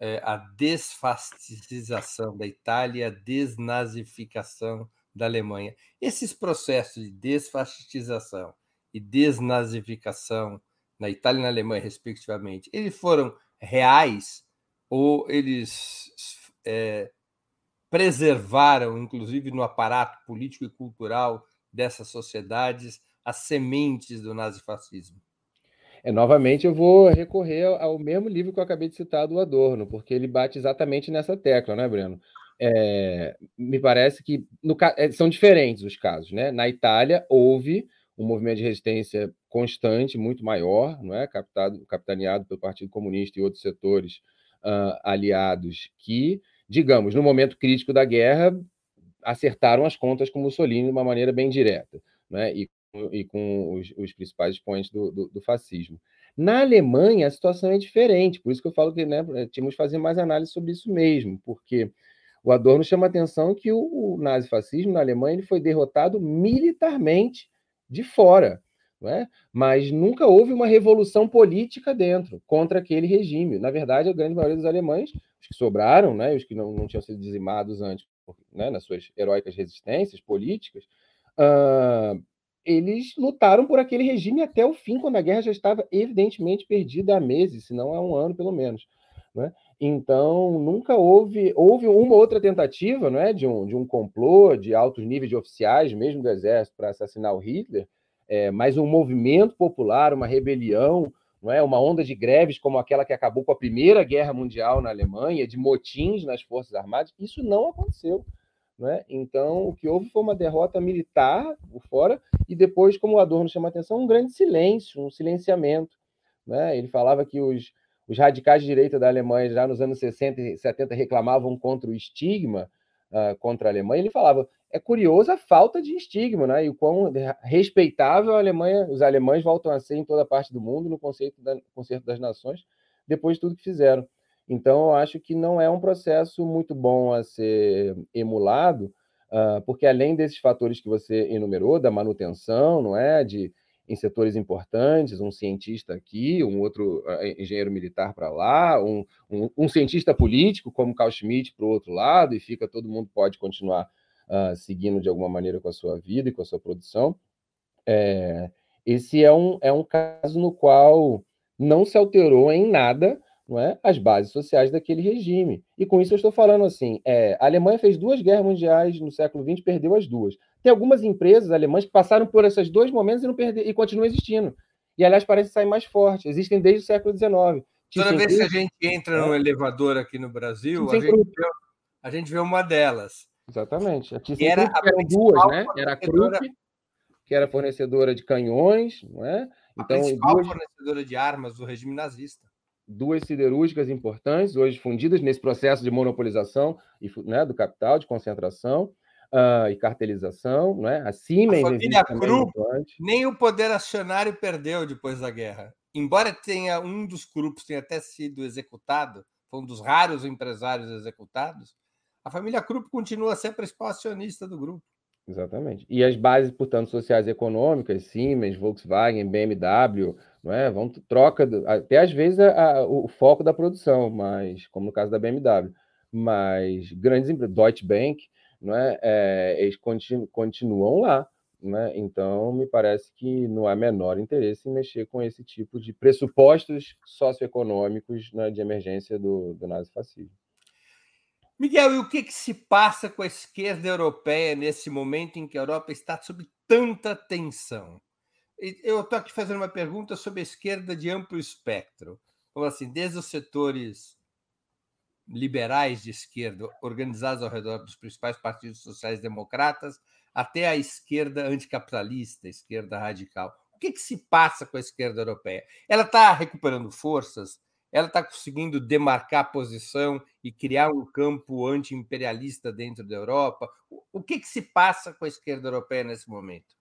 é, a desfascização da Itália, a desnazificação da Alemanha. Esses processos de desfascistização e desnazificação na Itália e na Alemanha, respectivamente, eles foram reais ou eles é, preservaram, inclusive no aparato político e cultural dessas sociedades, as sementes do nazifascismo? É, novamente, eu vou recorrer ao mesmo livro que eu acabei de citar do Adorno, porque ele bate exatamente nessa tecla, né, Breno? É, me parece que no, é, são diferentes os casos. Né? Na Itália, houve um movimento de resistência constante, muito maior, não é? Captado, capitaneado pelo Partido Comunista e outros setores uh, aliados que, digamos, no momento crítico da guerra, acertaram as contas com Mussolini de uma maneira bem direta, né? e, e com os, os principais expoentes do, do, do, fascismo. Na Alemanha, a situação é diferente, por isso que eu falo que né, tínhamos que fazer mais análise sobre isso mesmo, porque o Adorno chama a atenção que o, o nazifascismo na Alemanha ele foi derrotado militarmente de fora, é? mas nunca houve uma revolução política dentro contra aquele regime. Na verdade, a grande maioria dos alemães, os que sobraram, né, os que não, não tinham sido dizimados antes, né, nas suas heróicas resistências políticas, uh, eles lutaram por aquele regime até o fim, quando a guerra já estava evidentemente perdida há meses, se não há um ano pelo menos. Né? Então, nunca houve, houve uma outra tentativa não é, de, um, de um complô de altos níveis de oficiais, mesmo do exército, para assassinar o Hitler, é, mas um movimento popular, uma rebelião, não é, uma onda de greves como aquela que acabou com a Primeira Guerra Mundial na Alemanha, de motins nas Forças Armadas, isso não aconteceu. Não é? Então, o que houve foi uma derrota militar por fora, e depois, como o Adorno chama a atenção, um grande silêncio, um silenciamento. Né? Ele falava que os, os radicais de direita da Alemanha, já nos anos 60 e 70, reclamavam contra o estigma uh, contra a Alemanha. Ele falava: é curiosa a falta de estigma, né? E o quão respeitável a Alemanha, os alemães voltam a ser em toda parte do mundo no conceito da, conceito das nações, depois de tudo que fizeram. Então, eu acho que não é um processo muito bom a ser emulado, uh, porque além desses fatores que você enumerou, da manutenção, não é, de em setores importantes, um cientista aqui, um outro uh, engenheiro militar para lá, um, um, um, cientista político como Carl Schmitt para o outro lado, e fica todo mundo pode continuar uh, seguindo de alguma maneira com a sua vida e com a sua produção. É, esse é um, é um caso no qual não se alterou em nada não é, as bases sociais daquele regime. E com isso eu estou falando assim: é, a Alemanha fez duas guerras mundiais no século XX, perdeu as duas. Tem algumas empresas alemãs que passaram por esses dois momentos e não perder, e continuam existindo. E, aliás, parecem sair mais fortes. Existem desde o século XIX. Toda vez que a gente entra no elevador aqui no Brasil, a gente, vê, a gente, vê, uma delas. Exatamente. A que era a eram duas, né? Era a Krupp, que era fornecedora de canhões, não é? Então, a principal duas... fornecedora de armas do regime nazista duas siderúrgicas importantes, hoje fundidas nesse processo de monopolização e, né, do capital, de concentração uh, e cartelização. Né? A Siemens. A família Krupp, nem o poder acionário perdeu depois da guerra. Embora tenha um dos grupos tenha até sido executado, foi um dos raros empresários executados, a família Krupp continua a ser a principal acionista do grupo. Exatamente. E as bases, portanto, sociais e econômicas, Siemens, Volkswagen, BMW, não é? Vão troca até às vezes a, a, o foco da produção, mas como no caso da BMW, mas grandes empresas, Deutsche Bank, não é? é eles continu, continuam lá, né? Então me parece que não há menor interesse em mexer com esse tipo de pressupostos socioeconômicos né, de emergência do, do nazifascismo. Miguel, e o que, que se passa com a esquerda europeia nesse momento em que a Europa está sob tanta tensão? Eu estou aqui fazendo uma pergunta sobre a esquerda de amplo espectro, como assim, desde os setores liberais de esquerda organizados ao redor dos principais partidos sociais-democratas até a esquerda anticapitalista, a esquerda radical. O que, que se passa com a esquerda europeia? Ela está recuperando forças? ela está conseguindo demarcar posição e criar um campo anti-imperialista dentro da Europa? O que, que se passa com a esquerda europeia nesse momento?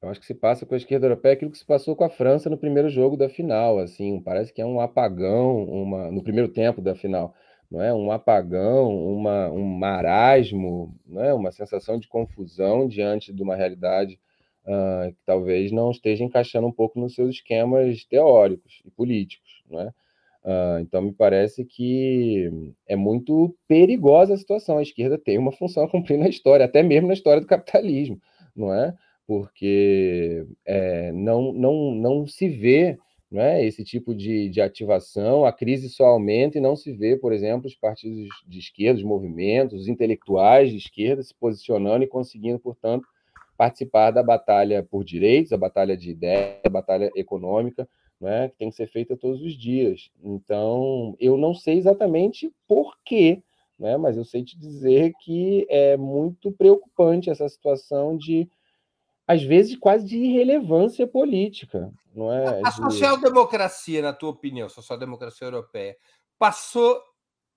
Eu acho que se passa com a esquerda europeia aquilo que se passou com a França no primeiro jogo da final, assim, parece que é um apagão, uma no primeiro tempo da final, não é? Um apagão, uma, um marasmo, não é? Uma sensação de confusão diante de uma realidade uh, que talvez não esteja encaixando um pouco nos seus esquemas teóricos e políticos, não é? Uh, então, me parece que é muito perigosa a situação. A esquerda tem uma função a cumprir na história, até mesmo na história do capitalismo, não é? Porque é, não, não, não se vê não é, esse tipo de, de ativação, a crise só aumenta e não se vê, por exemplo, os partidos de esquerda, os movimentos, os intelectuais de esquerda se posicionando e conseguindo, portanto, participar da batalha por direitos, a batalha de ideias, a batalha econômica, né, que tem que ser feita todos os dias. Então, eu não sei exatamente por quê, né, mas eu sei te dizer que é muito preocupante essa situação de, às vezes, quase de irrelevância política. Não é? A social-democracia, na tua opinião, social-democracia europeia, passou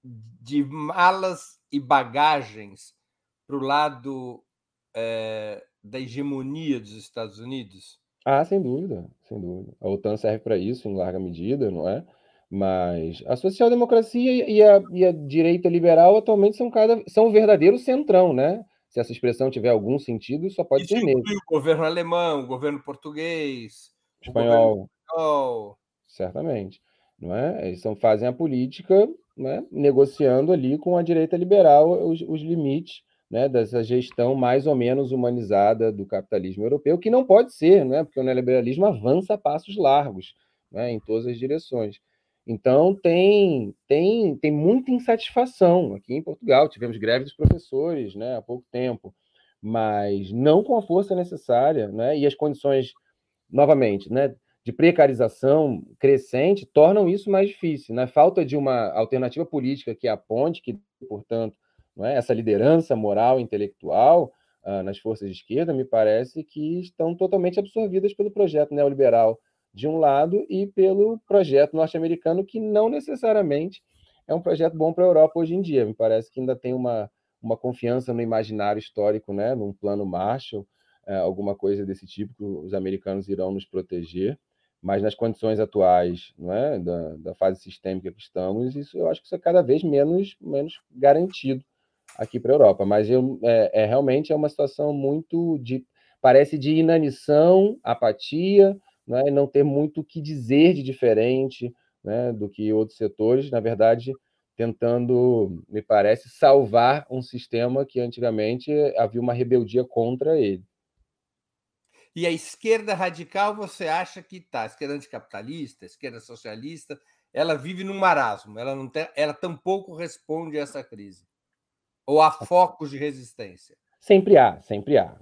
de malas e bagagens para o lado é, da hegemonia dos Estados Unidos? Ah, sem dúvida, sem dúvida. A OTAN serve para isso em larga medida, não é? Mas a social-democracia e a, e a direita liberal atualmente são cada são um verdadeiro centrão, né? Se essa expressão tiver algum sentido, só pode Isso ser nele. o governo alemão, o governo português, espanhol. Espanhol. Certamente, não é? Eles são, fazem a política, né? negociando ali com a direita liberal os, os limites né, dessa gestão mais ou menos humanizada do capitalismo europeu, que não pode ser, né, porque o neoliberalismo avança a passos largos né, em todas as direções. Então, tem, tem, tem muita insatisfação aqui em Portugal. Tivemos greve dos professores né, há pouco tempo, mas não com a força necessária, né, e as condições, novamente, né, de precarização crescente tornam isso mais difícil. Né? falta de uma alternativa política que aponte, que, portanto, é? essa liderança moral e intelectual uh, nas forças de esquerda, me parece que estão totalmente absorvidas pelo projeto neoliberal de um lado e pelo projeto norte-americano, que não necessariamente é um projeto bom para a Europa hoje em dia. Me parece que ainda tem uma, uma confiança no imaginário histórico, né? num plano Marshall, uh, alguma coisa desse tipo, que os americanos irão nos proteger mas nas condições atuais não é, da, da fase sistêmica que estamos, isso eu acho que isso é cada vez menos, menos garantido aqui para a Europa. Mas eu, é, é, realmente é uma situação muito de parece de inanição, apatia, né, não ter muito o que dizer de diferente né, do que outros setores. Na verdade, tentando, me parece, salvar um sistema que antigamente havia uma rebeldia contra ele. E a esquerda radical, você acha que está? A esquerda anticapitalista, a esquerda socialista, ela vive num marasmo, ela, não tem, ela tampouco responde a essa crise. Ou há focos de resistência? Sempre há, sempre há,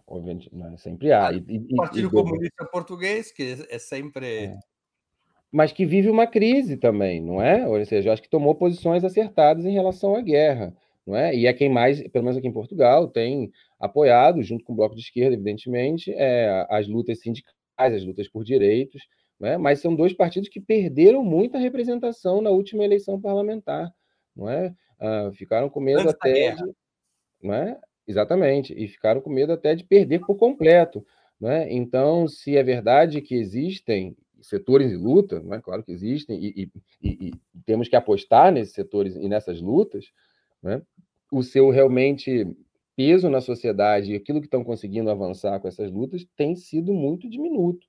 né? sempre há. E, e, o Partido e, Comunista Português, que é sempre. É. Mas que vive uma crise também, não é? Ou seja, acho que tomou posições acertadas em relação à guerra, não é? E é quem mais, pelo menos aqui em Portugal, tem apoiado, junto com o Bloco de Esquerda, evidentemente, é, as lutas sindicais, as lutas por direitos, não é? mas são dois partidos que perderam muita representação na última eleição parlamentar, não é? Uh, ficaram com medo Antes até de, não é? Exatamente, e ficaram com medo até de perder por completo. Não é? Então, se é verdade que existem setores de luta, não é? claro que existem, e, e, e, temos que apostar nesses setores e nessas lutas, é? o seu realmente peso na sociedade e aquilo que estão conseguindo avançar com essas lutas tem sido muito diminuto.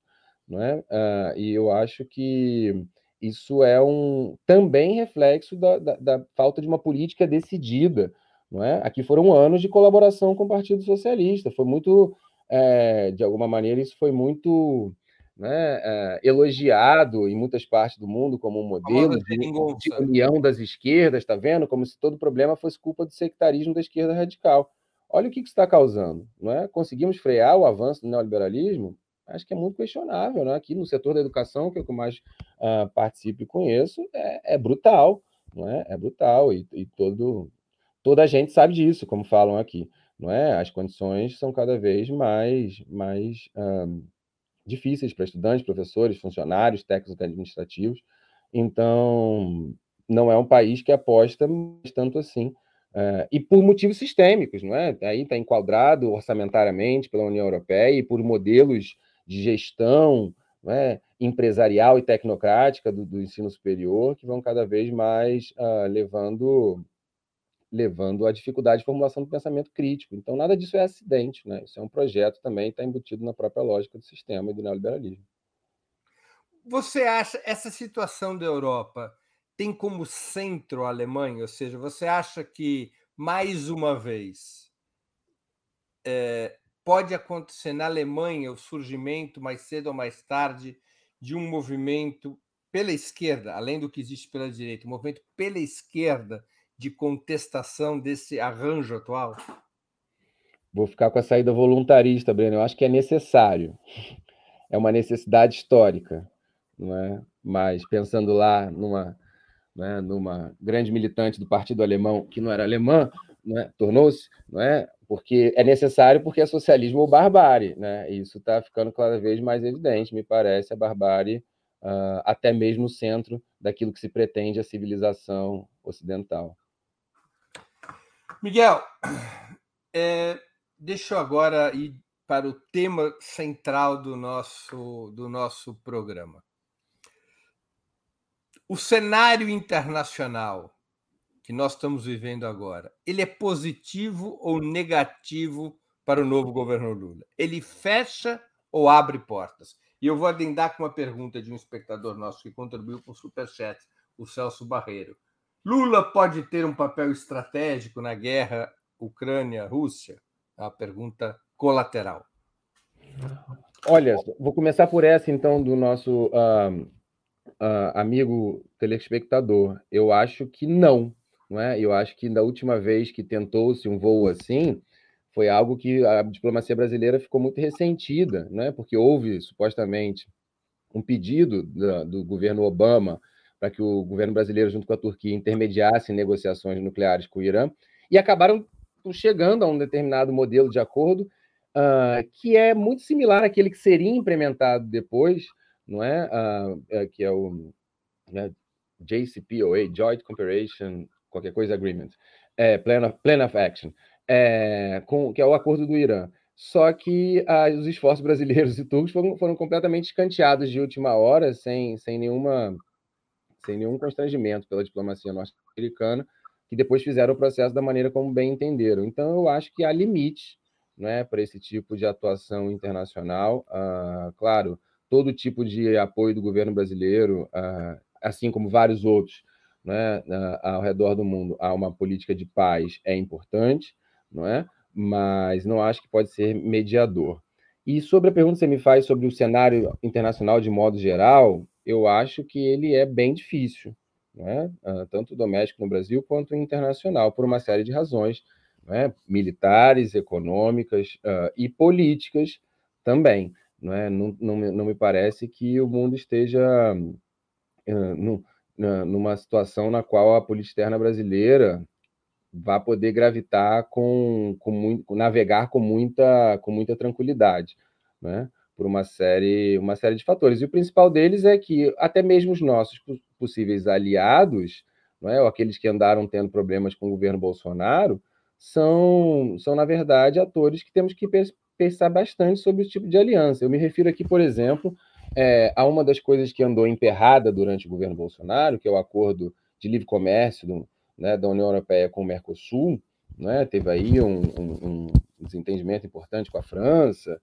É? Uh, e eu acho que isso é um também reflexo da, da, da, falta de uma política decidida. Não é? Aqui foram anos de colaboração com o Partido Socialista, foi muito, é, de alguma maneira, isso foi muito né, é, elogiado em muitas partes do mundo como um modelo de, de união das esquerdas, está vendo? Como se todo problema fosse culpa do sectarismo da esquerda radical. Olha o que, que está causando. Não é? Conseguimos frear o avanço do neoliberalismo? acho que é muito questionável. Né? Aqui no setor da educação, que é o que eu mais uh, participo e conheço, é, é, brutal. Não é? é brutal. E, e, todo, toda a gente sabe disso, como falam aqui. Não é? As condições são cada vez mais, mais um, difíceis para estudantes, professores, funcionários, técnicos administrativos. Então, não é um país que aposta tanto assim Uh, e por motivos sistêmicos, não é? Aí está enquadrado orçamentariamente pela União Europeia e por modelos de gestão né, empresarial e tecnocrática do, do, ensino superior, que vão cada vez mais uh, levando levando à dificuldade de formulação do pensamento crítico. Então, nada disso é acidente, né? Isso é um projeto também, está embutido na própria lógica do sistema e do neoliberalismo. Você acha essa situação da Europa tem como centro a Alemanha? Ou seja, você acha que, mais uma vez, é, pode acontecer na Alemanha o surgimento, mais cedo ou mais tarde, de um movimento pela esquerda, além do que existe pela direita, um movimento pela esquerda de contestação desse arranjo atual? Vou ficar com a saída voluntarista, Breno. Eu acho que é necessário. É uma necessidade histórica, não é? Mas pensando lá numa, né, numa grande militante do Partido Alemão que não era alemã, é? tornou-se, não é? Porque é necessário porque é socialismo ou barbárie, né? E isso está ficando cada vez mais evidente, me parece, a barbárie uh, até mesmo o centro daquilo que se pretende a civilização ocidental. Miguel, é, deixa eu agora ir para o tema central do nosso, do nosso programa. O cenário internacional que nós estamos vivendo agora, ele é positivo ou negativo para o novo governo Lula? Ele fecha ou abre portas? E eu vou adendar com uma pergunta de um espectador nosso que contribuiu com o Superchat, o Celso Barreiro. Lula pode ter um papel estratégico na guerra Ucrânia-Rússia? É uma pergunta colateral. Olha, vou começar por essa, então, do nosso uh, uh, amigo telespectador. Eu acho que não, não é? Eu acho que da última vez que tentou-se um voo assim, foi algo que a diplomacia brasileira ficou muito ressentida, né? porque houve, supostamente, um pedido do, do governo Obama para que o governo brasileiro, junto com a Turquia, intermediasse negociações nucleares com o Irã, e acabaram chegando a um determinado modelo de acordo uh, que é muito similar àquele que seria implementado depois, não é? Uh, que é o né, JCPOA, Joint Cooperation, qualquer coisa Agreement, é, Plan, of, Plan of Action, é, com, que é o acordo do Irã. Só que ah, os esforços brasileiros e turcos foram, foram completamente escanteados de última hora, sem, sem nenhuma sem nenhum constrangimento pela diplomacia norte-americana, que depois fizeram o processo da maneira como bem entenderam. Então, eu acho que há limite né, para esse tipo de atuação internacional. Uh, claro, todo tipo de apoio do governo brasileiro, uh, assim como vários outros né, uh, ao redor do mundo, há uma política de paz é importante, não é? mas não acho que pode ser mediador. E sobre a pergunta que você me faz sobre o cenário internacional de modo geral, eu acho que ele é bem difícil, né? tanto doméstico no Brasil quanto internacional, por uma série de razões, né? militares, econômicas uh, e políticas também. Não, é? não, não, não, me parece que o mundo esteja uh, no, numa situação na qual a política externa brasileira vai poder gravitar com, com muito, navegar com muita, com muita tranquilidade. Né? Por uma série, uma série de fatores. E o principal deles é que até mesmo os nossos possíveis aliados, não é, ou aqueles que andaram tendo problemas com o governo Bolsonaro, são, são na verdade, atores que temos que pensar bastante sobre o tipo de aliança. Eu me refiro aqui, por exemplo, é, a uma das coisas que andou emperrada durante o governo Bolsonaro, que é o acordo de livre comércio do, né, da União Europeia com o Mercosul, né, teve aí um, um, um desentendimento importante com a França,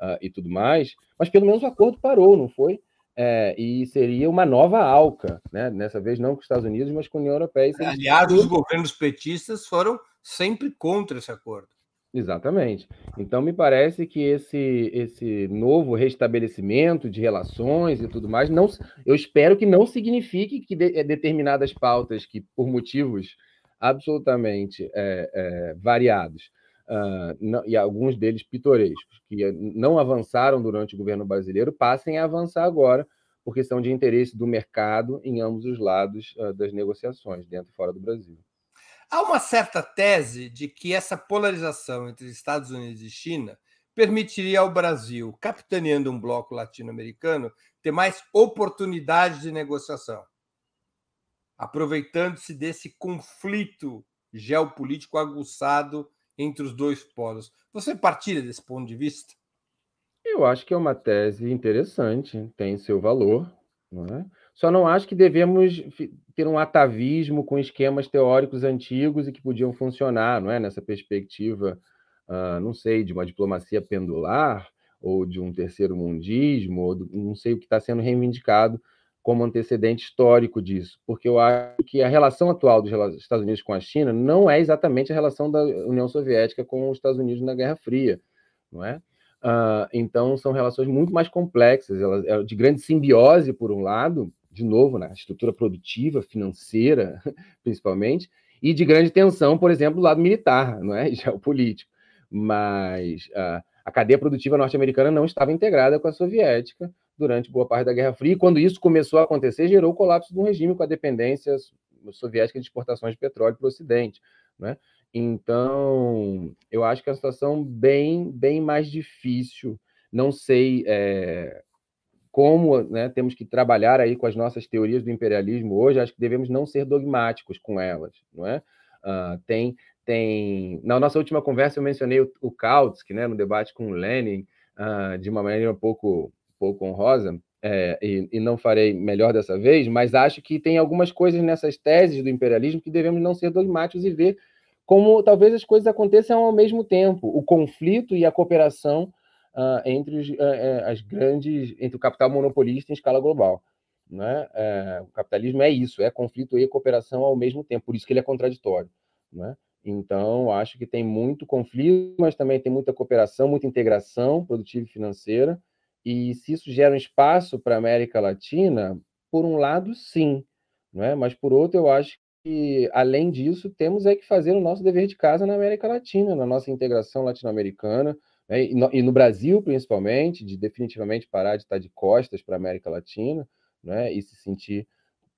uh, e tudo mais, mas pelo menos o acordo parou, não foi? É, e seria uma nova ALCA, né? dessa vez não com os Estados Unidos, mas com a União Europeia. Aliás, os governos petistas foram sempre contra esse acordo. Exatamente. Então, me parece que esse, esse novo restabelecimento de relações e tudo mais, não, eu espero que não signifique que de, determinadas pautas que, por motivos absolutamente é, é, variados, uh, não, e alguns deles pitorescos, que não avançaram durante o governo brasileiro, passem a avançar agora, por questão de interesse do mercado em ambos os lados uh, das negociações, dentro e fora do Brasil. Há uma certa tese de que essa polarização entre Estados Unidos e China permitiria ao Brasil, capitaneando um bloco latino-americano, ter mais oportunidades de negociação, aproveitando-se desse conflito geopolítico aguçado entre os dois polos. Você partilha desse ponto de vista? Eu acho que é uma tese interessante, tem seu valor. Não é? Só não acho que devemos ter um atavismo com esquemas teóricos antigos e que podiam funcionar, não é? Nessa perspectiva, uh, não sei, de uma diplomacia pendular ou de um terceiro mundismo, ou do, não sei o que está sendo reivindicado como antecedente histórico disso, porque eu acho que a relação atual dos Estados Unidos com a China não é exatamente a relação da União Soviética com os Estados Unidos na Guerra Fria, não é? Uh, então, são relações muito mais complexas, elas, é de grande simbiose, por um lado, de novo, na estrutura produtiva, financeira, principalmente, e de grande tensão, por exemplo, do lado militar, não é? geopolítico. Mas uh, a cadeia produtiva norte-americana não estava integrada com a soviética durante boa parte da Guerra Fria, e quando isso começou a acontecer, gerou o colapso do regime com a dependência soviética de exportações de petróleo para o Ocidente. Né? Então, eu acho que é uma situação bem, bem mais difícil. Não sei é, como né, temos que trabalhar aí com as nossas teorias do imperialismo hoje. Acho que devemos não ser dogmáticos com elas, não é? Uh, tem, tem. Na nossa última conversa eu mencionei o, o Kautsky, né, no debate com o Lenin, uh, de uma maneira um pouco, pouco honrosa. É, e, e, não farei melhor dessa vez, mas acho que tem algumas coisas nessas teses do imperialismo que devemos não ser dogmáticos e ver como talvez as coisas aconteçam ao mesmo tempo, o conflito e a cooperação uh, entre os, uh, as grandes, entre o capital monopolista em escala global. Né? Uh, o capitalismo é isso, é conflito e cooperação ao mesmo tempo, por isso que ele é contraditório. Né? Então, acho que tem muito conflito, mas também tem muita cooperação, muita integração produtiva e financeira, e se isso gera um espaço para a América Latina, por um lado, sim, não é? mas por outro, eu acho e, além disso, temos é que fazer o nosso dever de casa na América Latina, na nossa integração latino-americana, né? e, no, e, no, Brasil, principalmente, de definitivamente parar de estar de costas para a América Latina né? e se sentir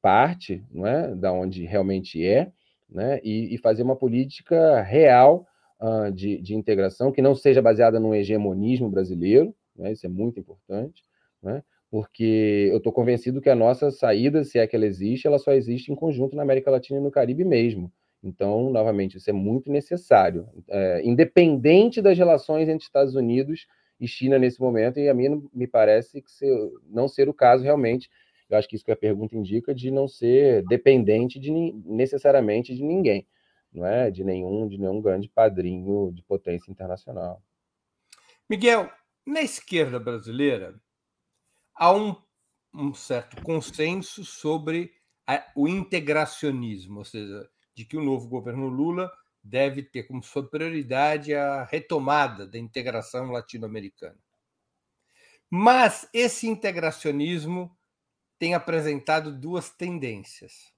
parte não é? da onde realmente é, né? e, e fazer uma política real uh, de, de, integração que não seja baseada no hegemonismo brasileiro, né? isso é muito importante, né? porque eu estou convencido que a nossa saída, se é que ela existe, ela só existe em conjunto na América Latina e no Caribe mesmo. Então, novamente, isso é muito necessário, é, independente das relações entre Estados Unidos e China nesse momento, e a mim me parece que ser, não ser o caso realmente. Eu acho que isso que a pergunta indica de não ser dependente de necessariamente de ninguém, não é de nenhum de nenhum grande padrinho de potência internacional. Miguel, na esquerda brasileira, há um, um certo consenso sobre a, o integracionismo, ou seja, de que o novo governo Lula deve ter como sua prioridade a retomada da integração latino-americana. Mas esse integracionismo tem apresentado duas tendências.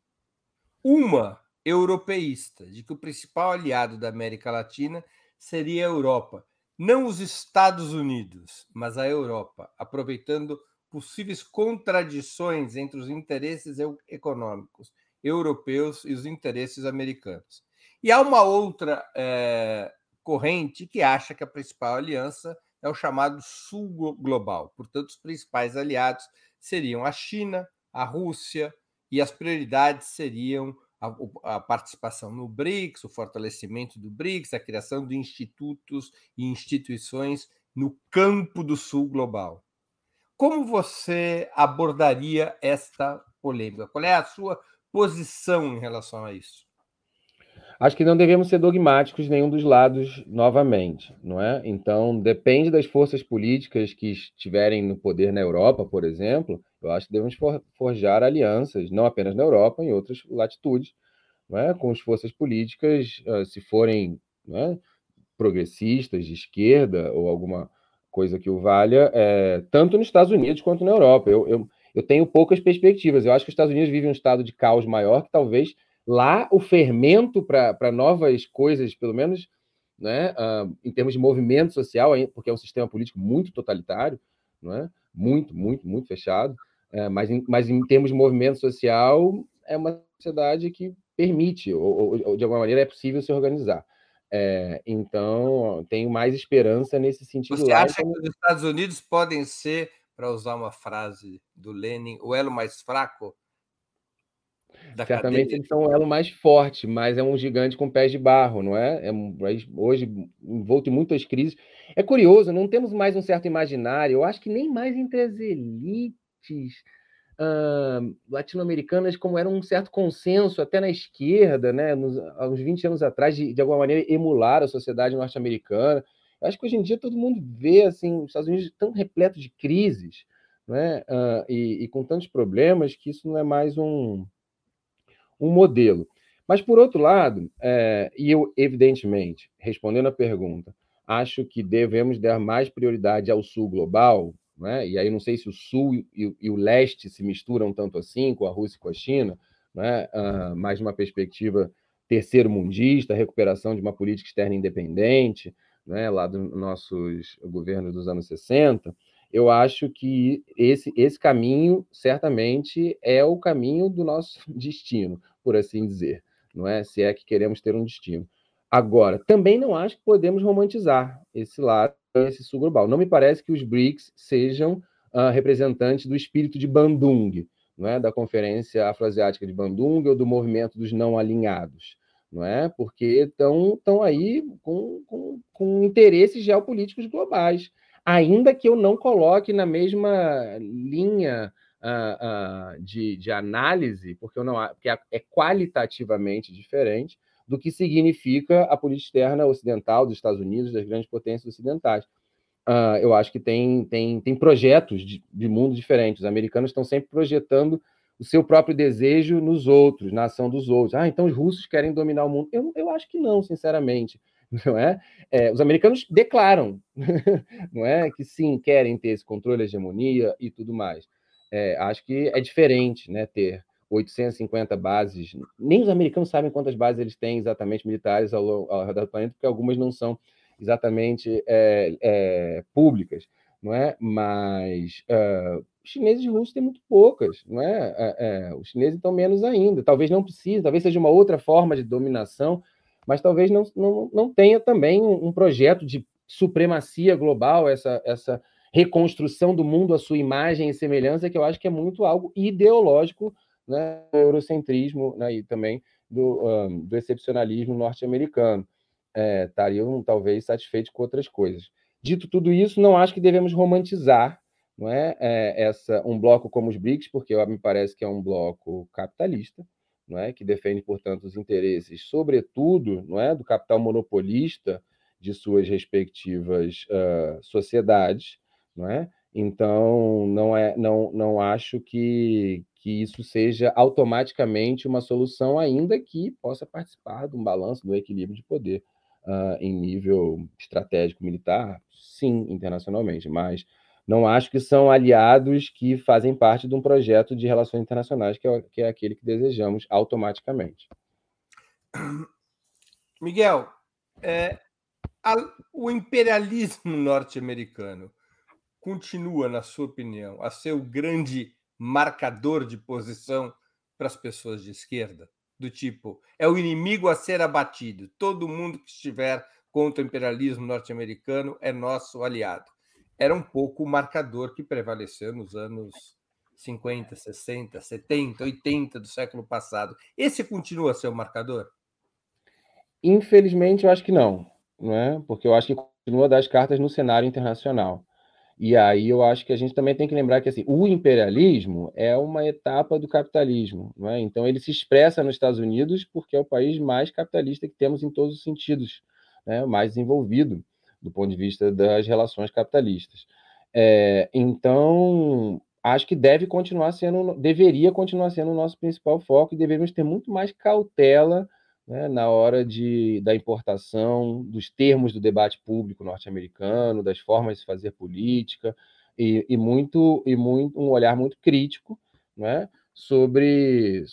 Uma europeísta, de que o principal aliado da América Latina seria a Europa, não os Estados Unidos, mas a Europa, aproveitando possíveis contradições entre os interesses econômicos europeus e os interesses americanos. E há uma outra é, corrente que acha que a principal aliança é o chamado Sul Global. Portanto, os principais aliados seriam a China, a Rússia, e as prioridades seriam a, a, participação no BRICS, o fortalecimento do BRICS, a criação de institutos e instituições no campo do Sul Global. Como você abordaria esta polêmica? Qual é a sua posição em relação a isso? Acho que não devemos ser dogmáticos nenhum dos lados novamente, não é? Então, depende das forças políticas que estiverem no poder na Europa, por exemplo, eu acho que devemos forjar alianças, não apenas na Europa, em outras latitudes, não é? com as forças políticas, ah, se forem é? progressistas, de esquerda ou alguma coisa que o valha, é, tanto nos Estados Unidos quanto na Europa. Eu, eu, eu tenho poucas perspectivas. Eu acho que os Estados Unidos vivem um estado de caos maior, que talvez lá o fermento para novas coisas, pelo menos né, uh, em termos de movimento social, porque é um sistema político muito totalitário, não é? muito, muito, muito fechado, é, mas, em, mas em termos de movimento social, é uma sociedade que permite, ou, ou, de alguma maneira é possível se organizar. É, então, tenho mais esperança nesse sentido. Você lá, acha como... que os Estados Unidos podem ser, para usar uma frase do Lenin, o elo mais fraco? Certamente cadeia? eles são o elo mais forte, mas é um gigante com pés de barro, não é? é hoje, envolto em muitas crises. É curioso, não temos mais um certo imaginário, eu acho que nem mais entre as elites uh, latino-americanas, como era um certo consenso até na esquerda, né, nos, há uns 20 anos atrás, de, de alguma maneira emular a sociedade norte-americana. Eu acho que hoje em dia todo mundo vê assim, os Estados Unidos tão repleto de crises, né? Uh, e, e, com tantos problemas que isso não é mais um, um modelo. Mas, por outro lado, é, e eu, evidentemente, respondendo à pergunta, acho que devemos dar mais prioridade ao sul global, né? e aí não sei se o sul e, e o leste se misturam tanto assim, com a Rússia e com a China, né? uh, mais uma perspectiva terceiro mundista, recuperação de uma política externa independente, né? lá dos nossos governos dos anos 60, eu acho que esse, esse caminho certamente é o caminho do nosso destino, por assim dizer, não é? Se é que queremos ter um destino. Agora, também não acho que podemos romantizar esse lado, esse sul global. Não me parece que os BRICS sejam uh, representantes do espírito de Bandung, não é? da Conferência Afroasiática de Bandung ou do movimento dos não alinhados, não é? Porque estão, aí com, com, com interesses geopolíticos globais ainda que eu não coloque na mesma linha uh, uh, de, de, análise, porque, eu não, porque é, qualitativamente diferente do que significa a política externa ocidental dos Estados Unidos, das grandes potências ocidentais. Uh, eu acho que tem, tem, tem projetos de, de mundo diferentes. Os americanos estão sempre projetando o seu próprio desejo nos outros, na ação dos outros. Ah, então os russos querem dominar o mundo. Eu, eu acho que não, sinceramente não é? é os americanos declaram, não é, que sim querem ter esse controle, hegemonia e tudo mais. É, acho que é diferente, né, ter 850 bases. Nem os americanos sabem quantas bases eles têm exatamente militares ao, redor do planeta, porque algumas não são exatamente é, é, públicas, não é? Mas uh, os chineses e os russos têm muito poucas, não é? é? é? os chineses estão menos ainda. Talvez não precise, talvez seja uma outra forma de dominação mas talvez não, não, não tenha também um projeto de supremacia global, essa, essa reconstrução do mundo à sua imagem e semelhança, que eu acho que é muito algo ideológico, né, do eurocentrismo né, e também do, um, do excepcionalismo norte-americano. É, estariam talvez satisfeitos com outras coisas. Dito tudo isso, não acho que devemos romantizar não é, é essa um bloco como os BRICS, porque me parece que é um bloco capitalista, não é? que defende, portanto, os interesses, sobretudo, não é? do capital monopolista de suas respectivas uh, sociedades, não é? Então, não é, não, não acho que, que isso seja automaticamente uma solução, ainda que possa participar de um balanço do equilíbrio de poder uh, em nível estratégico militar, sim, internacionalmente, mas não acho que são aliados que fazem parte de um projeto de relações internacionais, que é, que é aquele que desejamos automaticamente. Miguel, é, a, o imperialismo norte-americano continua, na sua opinião, a ser o grande marcador de posição para as pessoas de esquerda? Do tipo, é o inimigo a ser abatido. Todo mundo que estiver contra o imperialismo norte-americano é nosso aliado era um pouco o marcador que prevaleceu nos anos 50, 60, 70, 80 do século passado. Esse continua a ser o marcador? Infelizmente, eu acho que não, não é? Porque eu acho que continua a dar as cartas no cenário internacional. E aí eu acho que a gente também tem que lembrar que assim, o imperialismo é uma etapa do capitalismo, é? Então ele se expressa nos Estados Unidos porque é o país mais capitalista que temos em todos os sentidos, né? mais desenvolvido do ponto de vista das relações capitalistas. É, então, acho que deve continuar sendo, deveria continuar sendo o nosso principal foco e deveríamos ter muito mais cautela né, na hora de, da importação dos termos do debate público norte-americano, das formas de fazer política e, e, muito e muito um olhar muito crítico, né, sobre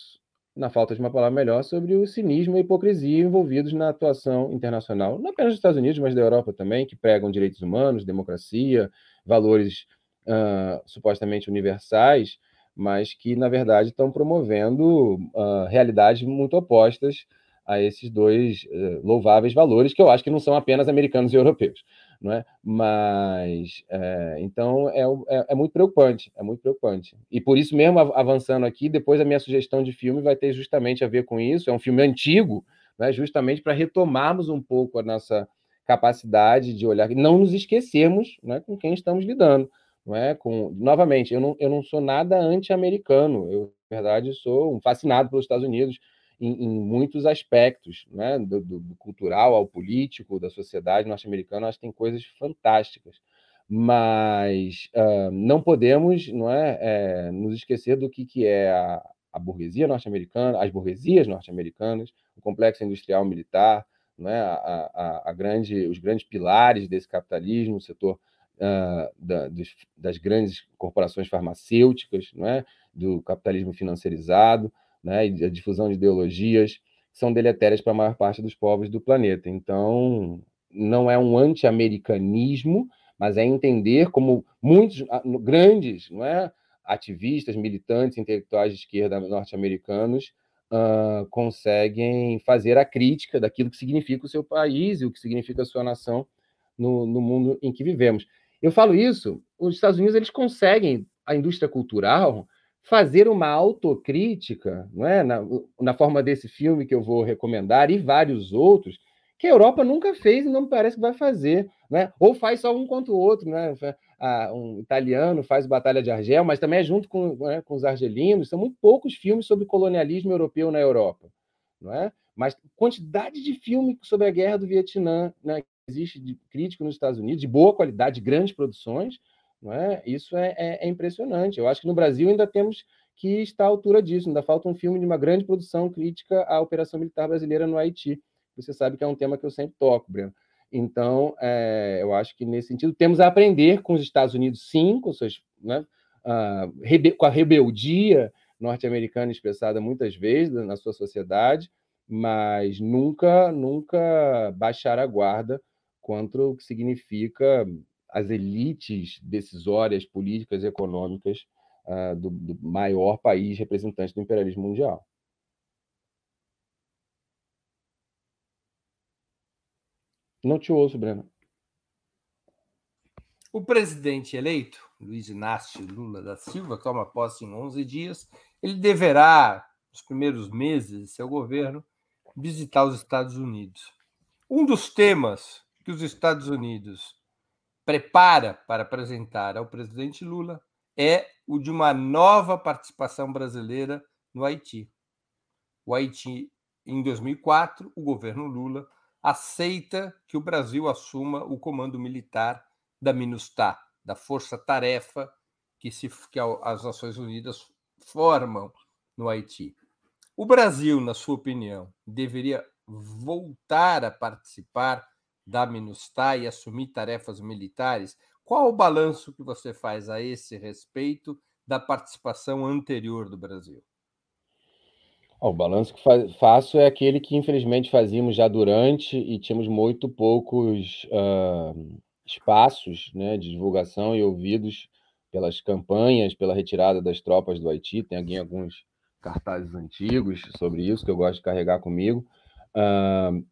na falta de uma palavra melhor, sobre o cinismo e a hipocrisia envolvidos na atuação internacional, não apenas dos Estados Unidos, mas da Europa também, que pregam direitos humanos, democracia, valores uh, supostamente universais, mas que, na verdade, estão promovendo uh, realidades muito opostas a esses dois uh, louváveis valores, que eu acho que não são apenas americanos e europeus não é? Mas é, então é, é, é, muito preocupante, é muito preocupante. E por isso mesmo avançando aqui, depois a minha sugestão de filme vai ter justamente a ver com isso. É um filme antigo, né? Justamente para retomarmos um pouco a nossa capacidade de olhar, não nos esquecermos, né, com quem estamos lidando, não é? Com novamente, eu não, eu não sou nada anti-americano. Eu, na verdade, sou um fascinado pelos Estados Unidos em, em muitos aspectos, né? Do, do, do, cultural ao político, da sociedade norte-americana, acho que tem coisas fantásticas. mas uh, não podemos não é, é, nos esquecer do que, que é a, a burguesia norte-americana, as burguesias norte-americanas, o complexo industrial militar, não é, a, a, a, grande, os grandes pilares desse capitalismo, o setor uh, da, dos, das grandes corporações farmacêuticas, não é, do capitalismo financiarizado, né, e a difusão de ideologias são deletérias para a maior parte dos povos do planeta. Então, não é um anti-americanismo, mas é entender como muitos grandes não é, ativistas, militantes, intelectuais de esquerda norte-americanos uh, conseguem fazer a crítica daquilo que significa o seu país e o que significa a sua nação no, no mundo em que vivemos. Eu falo isso, os Estados Unidos eles conseguem, a indústria cultural, fazer uma autocrítica, não é? na, na forma desse filme que eu vou recomendar e vários outros, que a Europa nunca fez e não parece que vai fazer. Né? Ou faz só um contra o outro. Né? Um italiano faz Batalha de Argel, mas também é junto com, né, com os argelinos. São muito poucos filmes sobre colonialismo europeu na Europa. Não é? Mas quantidade de filme sobre a guerra do Vietnã né, existe de crítico nos Estados Unidos, de boa qualidade, de grandes produções, não é? Isso é, é, é, impressionante. Eu acho que no Brasil ainda temos que estar à altura disso. Ainda falta um filme de uma grande produção crítica à operação militar brasileira no Haiti. Você sabe que é um tema que eu sempre toco, Breno. Então, é, eu acho que nesse sentido temos a aprender com os Estados Unidos, sim, com, né, uh, com a rebeldia norte-americana expressada muitas vezes na sua sociedade, mas nunca, nunca baixar a guarda contra o que significa as elites decisórias políticas e econômicas uh, do, do maior país representante do imperialismo mundial. Não te ouço, Breno. O presidente eleito, Luiz Inácio Lula da Silva, toma posse em 11 dias. Ele deverá, nos primeiros meses de seu governo, visitar os Estados Unidos. Um dos temas que os Estados Unidos prepara para apresentar ao presidente Lula é o de uma nova participação brasileira no Haiti. O Haiti, em 2004, o governo Lula aceita que o Brasil assuma o comando militar da MINUSTAH, da força-tarefa que, se, que as Nações Unidas formam no Haiti. O Brasil, na sua opinião, deveria voltar a participar da MINUSTAH e assumir tarefas militares? Qual o balanço que você faz a esse respeito da participação anterior do Brasil? O balanço que faço é aquele que, infelizmente, fazíamos já durante e tínhamos muito poucos uh, espaços né, de divulgação e ouvidos pelas campanhas, pela retirada das tropas do Haiti. Tem alguns cartazes antigos sobre isso que eu gosto de carregar comigo. Uh,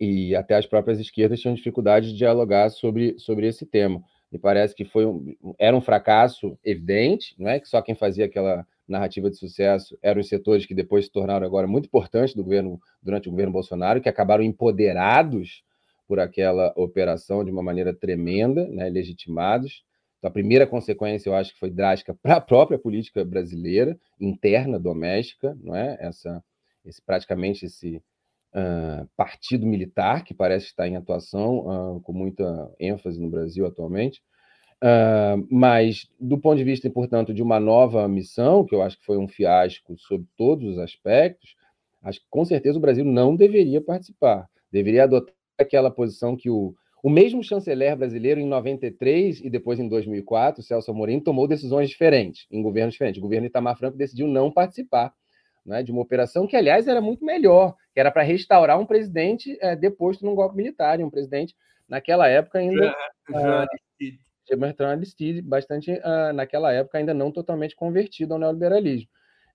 e até as próprias esquerdas tinham dificuldade de dialogar sobre, sobre esse tema. Me parece que foi um, era um fracasso evidente, não é que só quem fazia aquela narrativa de sucesso eram os setores que depois se tornaram agora muito importantes do governo durante o governo Bolsonaro, que acabaram empoderados por aquela operação de uma maneira tremenda, né, legitimados. Então, a primeira consequência, eu acho que foi drástica para a própria política brasileira, interna, doméstica, não é? Essa, esse praticamente esse uh, partido militar que parece estar em atuação uh, com muita ênfase no Brasil atualmente. Uh, mas, do ponto de vista, portanto, de uma nova missão, que eu acho que foi um fiasco sob todos os aspectos, acho que com certeza o Brasil não deveria participar. Deveria adotar aquela posição que o, o mesmo chanceler brasileiro, em 93 e depois em 2004, Celso Amorim, tomou decisões diferentes, em governos diferentes. O governo Itamar Franco decidiu não participar né, de uma operação que, aliás, era muito melhor, que era para restaurar um presidente é, deposto num golpe militar, um presidente, naquela época ainda. Já, já Bertrand Aristide, bastante uh, naquela época ainda não totalmente convertido ao neoliberalismo,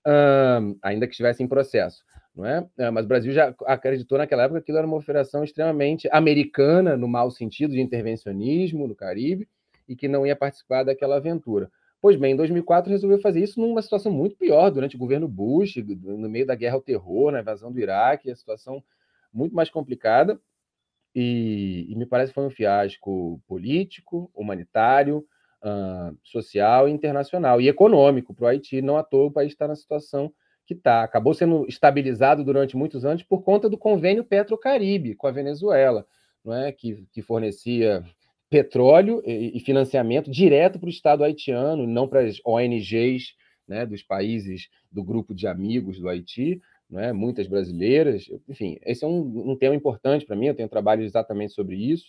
uh, ainda que estivesse em processo. Não é? Uh, mas o Brasil já acreditou naquela época que aquilo era uma operação extremamente americana, no mau sentido de intervencionismo no Caribe, e que não ia participar daquela aventura. Pois bem, em 2004 resolveu fazer isso numa situação muito pior, durante o governo Bush, no meio da guerra ao terror, na invasão do Iraque, a situação muito mais complicada, e, e, me parece que foi um fiasco político, humanitário, uh, social, internacional e econômico para o Haiti. Não à toa o país está na situação que está. Acabou sendo estabilizado durante muitos anos por conta do convênio Petrocaribe com a Venezuela, não é? que, que fornecia petróleo e, financiamento direto para o Estado haitiano, não para as ONGs né, dos países do grupo de amigos do Haiti, né, muitas brasileiras. Enfim, esse é um, um tema importante para mim, eu tenho trabalho exatamente sobre isso.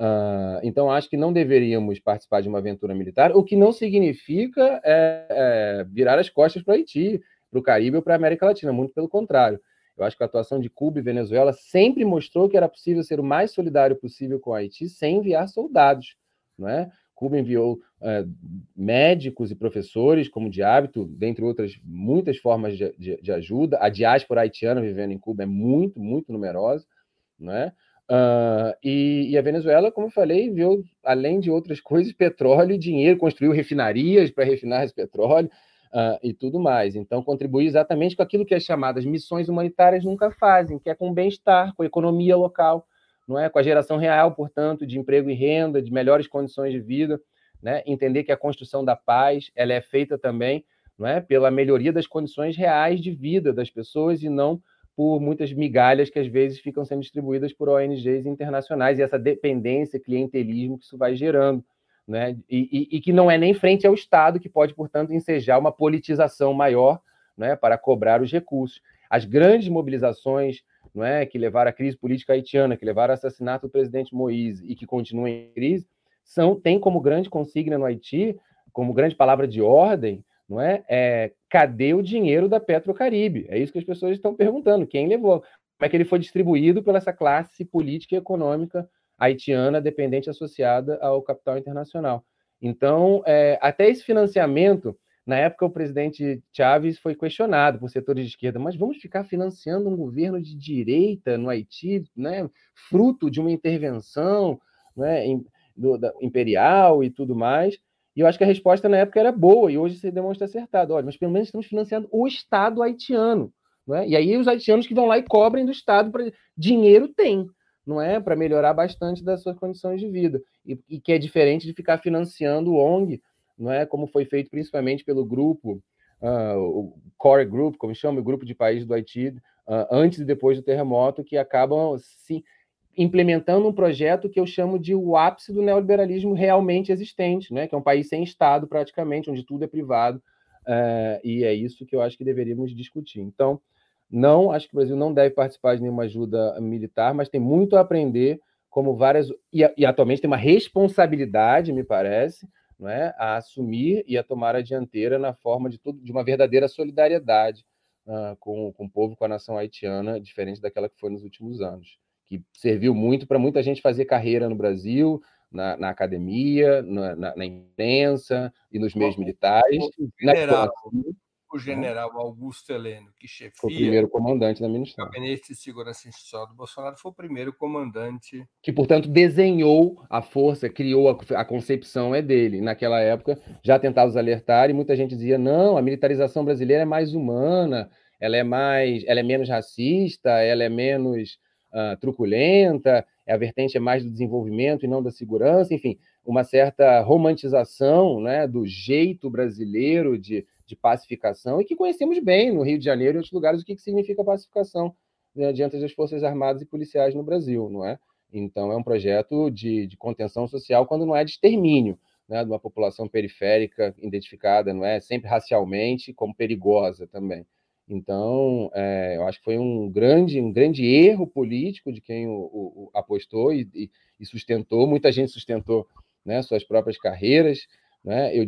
Uh, então, acho que não deveríamos participar de uma aventura militar, o que não significa é, é, virar as costas para o Haiti, para o Caribe ou para a América Latina, muito pelo contrário. Eu acho que a atuação de Cuba e Venezuela sempre mostrou que era possível ser o mais solidário possível com o Haiti sem enviar soldados. Não é? Cuba enviou é, médicos e professores, como de hábito, dentre outras muitas formas de, de, de, ajuda. A diáspora haitiana vivendo em Cuba é muito, muito numerosa. Não é? Uh, e, e, a Venezuela, como eu falei, viu, além de outras coisas, petróleo e dinheiro, construiu refinarias para refinar esse petróleo uh, e tudo mais. Então, contribui exatamente com aquilo que as chamadas missões humanitárias nunca fazem, que é com o bem-estar, com a economia local, não é? com a geração real, portanto, de emprego e renda, de melhores condições de vida. Né? Entender que a construção da paz ela é feita também não é? pela melhoria das condições reais de vida das pessoas e não por muitas migalhas que às vezes ficam sendo distribuídas por ONGs internacionais e essa dependência, clientelismo que isso vai gerando. Né? E, e, e, que não é nem frente ao Estado, que pode, portanto, ensejar uma politização maior né, para cobrar os recursos. As grandes mobilizações não é, que levaram à crise política haitiana, que levaram ao assassinato do presidente Moïse e que continuam em crise, são, tem como grande consigna no Haiti, como grande palavra de ordem, não é? é cadê o dinheiro da Petrocaribe? É isso que as pessoas estão perguntando. Quem levou? Como é que ele foi distribuído pela essa classe política e econômica haitiana dependente associada ao capital internacional? Então, é, até esse financiamento, na época o presidente Chávez foi questionado por setores de esquerda, mas vamos ficar financiando um governo de direita no Haiti, né, fruto de uma intervenção né, do, da, imperial e tudo mais? E eu acho que a resposta na época era boa, e hoje se demonstra acertado. Olha, mas pelo menos estamos financiando o Estado haitiano. Não é? E aí os haitianos que vão lá e cobrem do Estado, pra... dinheiro tem, não é? Para melhorar bastante das suas condições de vida. E, e, que é diferente de ficar financiando o ONG, não é? Como foi feito principalmente pelo grupo, uh, o Core Group, como chama, o grupo de países do Haiti, uh, antes e depois do terremoto, que acabam se implementando um projeto que eu chamo de o ápice do neoliberalismo realmente existente, né? que é um país sem Estado, praticamente, onde tudo é privado, uh, e é isso que eu acho que deveríamos discutir. Então, não, acho que o Brasil não deve participar de nenhuma ajuda militar, mas tem muito a aprender, como várias. E, e atualmente tem uma responsabilidade, me parece, não é? a assumir e a tomar a dianteira na forma de, tudo, de uma verdadeira solidariedade uh, com, com o povo, com a nação haitiana, diferente daquela que foi nos últimos anos que serviu muito para muita gente fazer carreira no Brasil, na, na academia, na, na, na, imprensa e nos meios militares. General, o general Augusto Heleno, que chefia foi o primeiro comandante da ministério. O gabinete de segurança institucional do Bolsonaro foi o primeiro comandante. Que, portanto, desenhou a força, criou a, a concepção é dele. Naquela época, já tentados alertar, e muita gente dizia: não, a militarização brasileira é mais humana, ela é mais, ela é menos racista, ela é menos uh, truculenta, a vertente é mais do desenvolvimento e não da segurança, enfim, uma certa romantização né, do jeito brasileiro de, de pacificação e que conhecemos bem no Rio de Janeiro e outros lugares o que, que significa pacificação né, diante das forças armadas e policiais no Brasil, não é? Então, é um projeto de, de contenção social quando não é de extermínio né, de uma população periférica identificada, não é? Sempre racialmente como perigosa também. Então, é, eu acho que foi um grande, um grande erro político de quem o, o, o apostou e, e, sustentou. Muita gente sustentou né, suas próprias carreiras. Né? Eu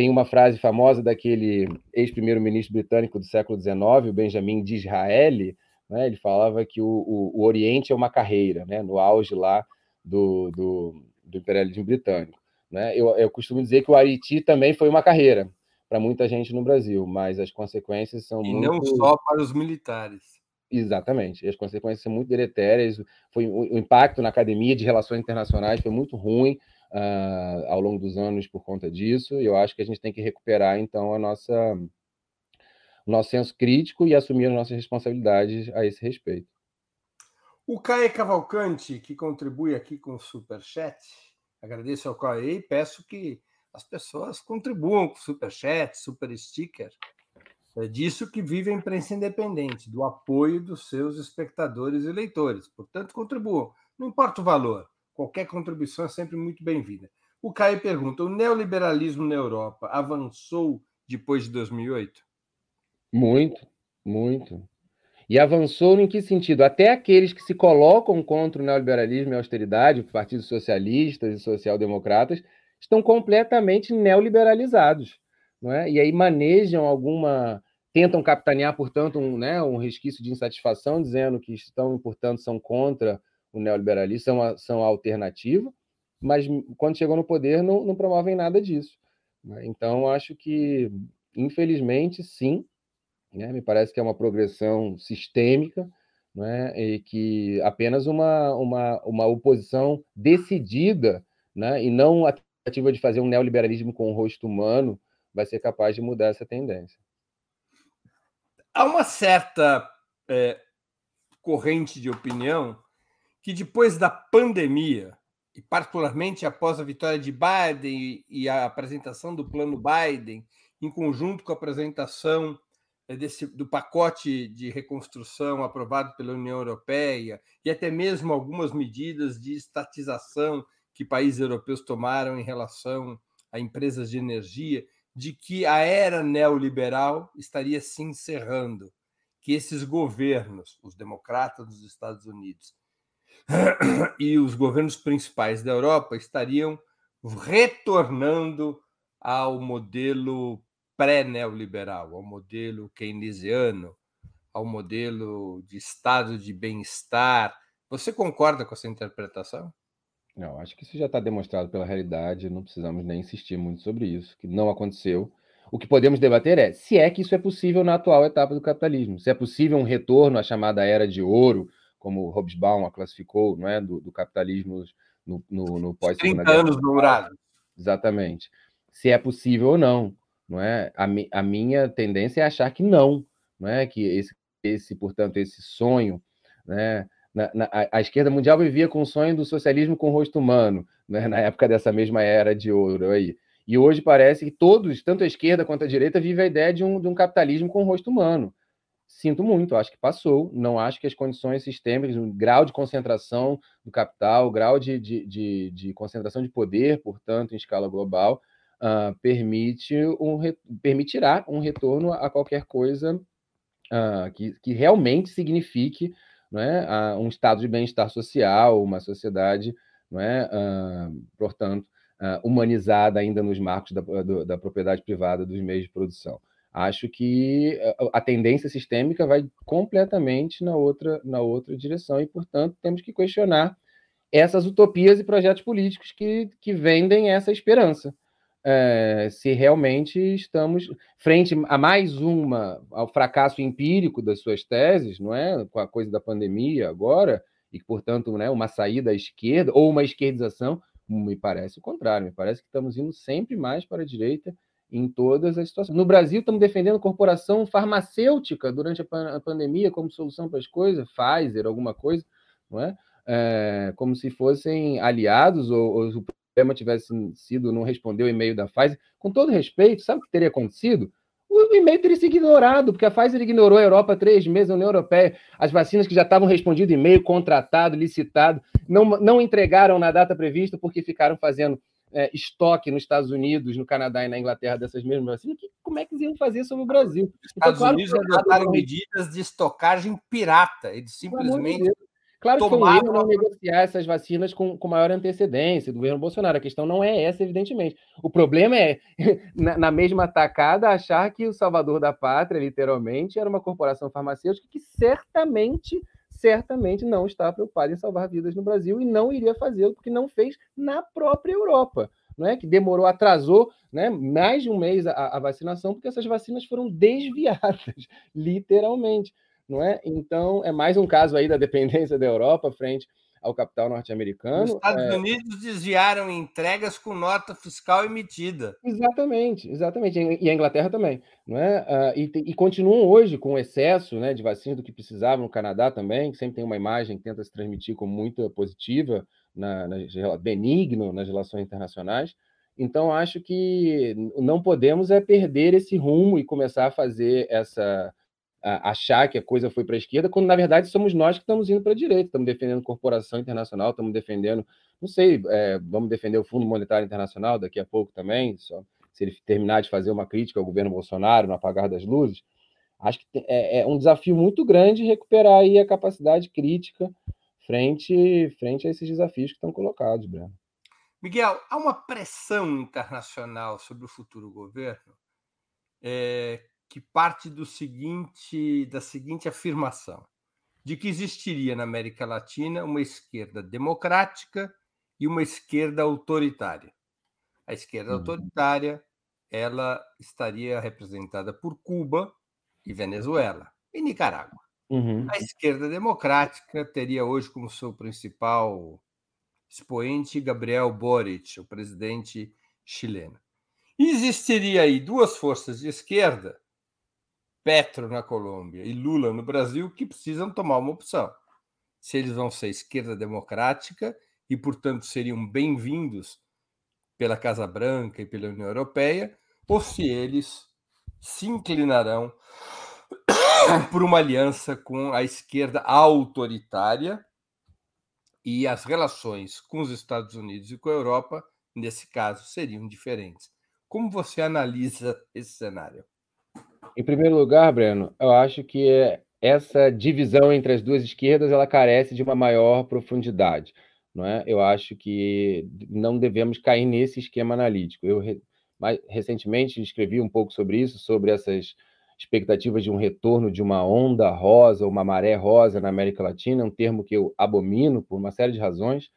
tem uma frase famosa daquele ex-primeiro-ministro britânico do século XIX, o Benjamin Disraeli. Né? Ele falava que o, o, Oriente é uma carreira, né? no auge lá do, do, do imperialismo britânico. Né? Eu, eu costumo dizer que o Haiti também foi uma carreira para muita gente no Brasil, mas as consequências são e muito... não só para os militares. Exatamente, as consequências são muito deletérias. Foi o impacto na academia de relações internacionais foi muito ruim uh, ao longo dos anos por conta disso. Eu acho que a gente tem que recuperar então a nossa o nosso senso crítico e assumir as nossas responsabilidades a esse respeito. O Caê Cavalcante, que contribui aqui com o Superchat, agradeço ao Caê e peço que as pessoas contribuam com superchat, super sticker. É disso que vive a imprensa independente, do apoio dos seus espectadores e leitores. Portanto, contribuam. Não importa o valor, qualquer contribuição é sempre muito bem-vinda. O Caio pergunta: o neoliberalismo na Europa avançou depois de 2008? Muito, muito. E avançou em que sentido? Até aqueles que se colocam contra o neoliberalismo e a austeridade, partidos socialistas e social-democratas, estão completamente neoliberalizados. Não é? E aí manejam alguma. tentam capitanear, portanto, um, né, um resquício de insatisfação, dizendo que estão, portanto, são contra o neoliberalismo, são a, são a alternativa, mas quando chegam no poder não, não promovem nada disso. Né? Então, acho que, infelizmente, sim, né? me parece que é uma progressão sistêmica, né? e que apenas uma, uma, uma oposição decidida né? e não a tentativa de fazer um neoliberalismo com o rosto humano vai ser capaz de mudar essa tendência. Há uma certa é, corrente de opinião que depois da pandemia, e particularmente após a vitória de Biden e a apresentação do plano Biden, em conjunto com a apresentação eh, desse, do pacote de reconstrução aprovado pela União Europeia e até mesmo algumas medidas de estatização que países europeus tomaram em relação a empresas de energia, de que a era neoliberal estaria se encerrando, que esses governos, os democratas dos Estados Unidos e os governos principais da Europa estariam retornando ao modelo pré-neoliberal, ao modelo keynesiano, ao modelo de estado de bem-estar. Você concorda com essa interpretação? Não, acho que isso já está demonstrado pela realidade, não precisamos nem insistir muito sobre isso, que não aconteceu. O que podemos debater é se é que isso é possível na atual etapa do capitalismo, se é possível um retorno à chamada era de ouro, como Hobsbawm a classificou, não é, do, do capitalismo no, no, no pós 30 anos dourados. Exatamente. Se é possível ou não, não é? A, mi, a minha tendência é achar que não, não é? Que esse, esse portanto, esse sonho, né? Na, na, a, esquerda mundial vivia com o sonho do socialismo com rosto humano, né? na época dessa mesma era de ouro aí. E hoje parece que todos, tanto a esquerda quanto a direita, vivem a ideia de um, de um capitalismo com rosto humano sinto muito, acho que passou. Não acho que as condições sistêmicas, o grau de concentração do capital, o grau de, de, de, de concentração de poder, portanto, em escala global, uh, permite um, permitirá um retorno a qualquer coisa uh, que, que realmente signifique é, uh, um estado de bem-estar social, uma sociedade, não é, portanto, humanizada ainda nos marcos da, do, da propriedade privada dos meios de produção. Acho que eh, a tendência sistêmica vai completamente na outra, na outra direção e, portanto, temos que questionar essas utopias e projetos políticos que, que vendem essa esperança. É, se realmente estamos frente a mais uma ao fracasso empírico das suas teses, não é, com a coisa da pandemia agora e portanto, né, uma saída à esquerda ou uma esquerdização, me parece o contrário, me parece que estamos indo sempre mais para a direita em todas as situações. No Brasil, estamos defendendo corporação farmacêutica durante a, pandemia como solução para as coisas, Pfizer, alguma coisa, não é? é como se fossem aliados ou, ou o problema tivesse sido não responder o e-mail da Pfizer. Com todo respeito, sabe o que teria acontecido? o e-mail teria sido ignorado, porque a Pfizer ignorou a Europa três meses, a União Europeia, as vacinas que já estavam respondidas e-mail, contratado, licitado, não, não entregaram na data prevista porque ficaram fazendo é, estoque nos Estados Unidos, no Canadá e na Inglaterra dessas mesmas vacinas, que, como é que eles iam fazer sobre o Brasil? Os então, Estados claro, Unidos adotaram medidas de estocagem pirata, eles simplesmente. Claro que foi um erro não negociar essas vacinas com, com maior antecedência do governo Bolsonaro. A questão não é essa, evidentemente. O problema é, na, na mesma tacada, achar que o salvador da pátria, literalmente, era uma corporação farmacêutica que certamente certamente não está preocupado em salvar vidas no Brasil e não iria fazê-lo porque não fez na própria Europa, não é? Que demorou, atrasou, né, mais de um mês a, a vacinação porque essas vacinas foram desviadas, literalmente, não é? Então é mais um caso aí da dependência da Europa frente ao capital norte-americano. Os Estados é... Unidos desviaram entregas com nota fiscal emitida. Exatamente, exatamente. E a Inglaterra também. Não é? Uh, e, e, continuam hoje com excesso né, de vacinas do que precisavam no Canadá também, que sempre tem uma imagem que tenta se transmitir como muito positiva, na, na, benigno nas relações internacionais. Então, acho que não podemos é perder esse rumo e começar a fazer essa achar que a coisa foi para a esquerda, quando na verdade somos nós que estamos indo para a direita, estamos defendendo corporação internacional, estamos defendendo, não sei, é, vamos defender o Fundo Monetário Internacional daqui a pouco também, só, se ele terminar de fazer uma crítica ao governo Bolsonaro no apagar das luzes. Acho que é, é um desafio muito grande recuperar aí a capacidade crítica frente, frente a esses desafios que estão colocados, Breno. Miguel, há uma pressão internacional sobre o futuro governo é, que parte do seguinte, da seguinte afirmação: de que existiria na América Latina uma esquerda democrática e uma esquerda autoritária. A esquerda uhum. autoritária ela estaria representada por Cuba e Venezuela e Nicarágua. Uhum. A esquerda democrática teria hoje como seu principal expoente Gabriel Boric, o presidente chileno. Existiria aí duas forças de esquerda Petro na Colômbia e Lula no Brasil que precisam tomar uma opção. Se eles vão ser esquerda democrática e, portanto, seriam bem-vindos pela Casa Branca e pela União Europeia, ou se eles se inclinarão por uma aliança com a esquerda autoritária e as relações com os Estados Unidos e com a Europa, nesse caso, seriam diferentes. Como você analisa esse cenário? Em primeiro lugar, Breno, eu acho que essa divisão entre as duas esquerdas ela carece de uma maior profundidade. Não é? Eu acho que não devemos cair nesse esquema analítico. Eu mais recentemente escrevi um pouco sobre isso, sobre essas expectativas de um retorno de uma onda rosa, uma maré rosa na América Latina, um termo que eu abomino por uma série de razões.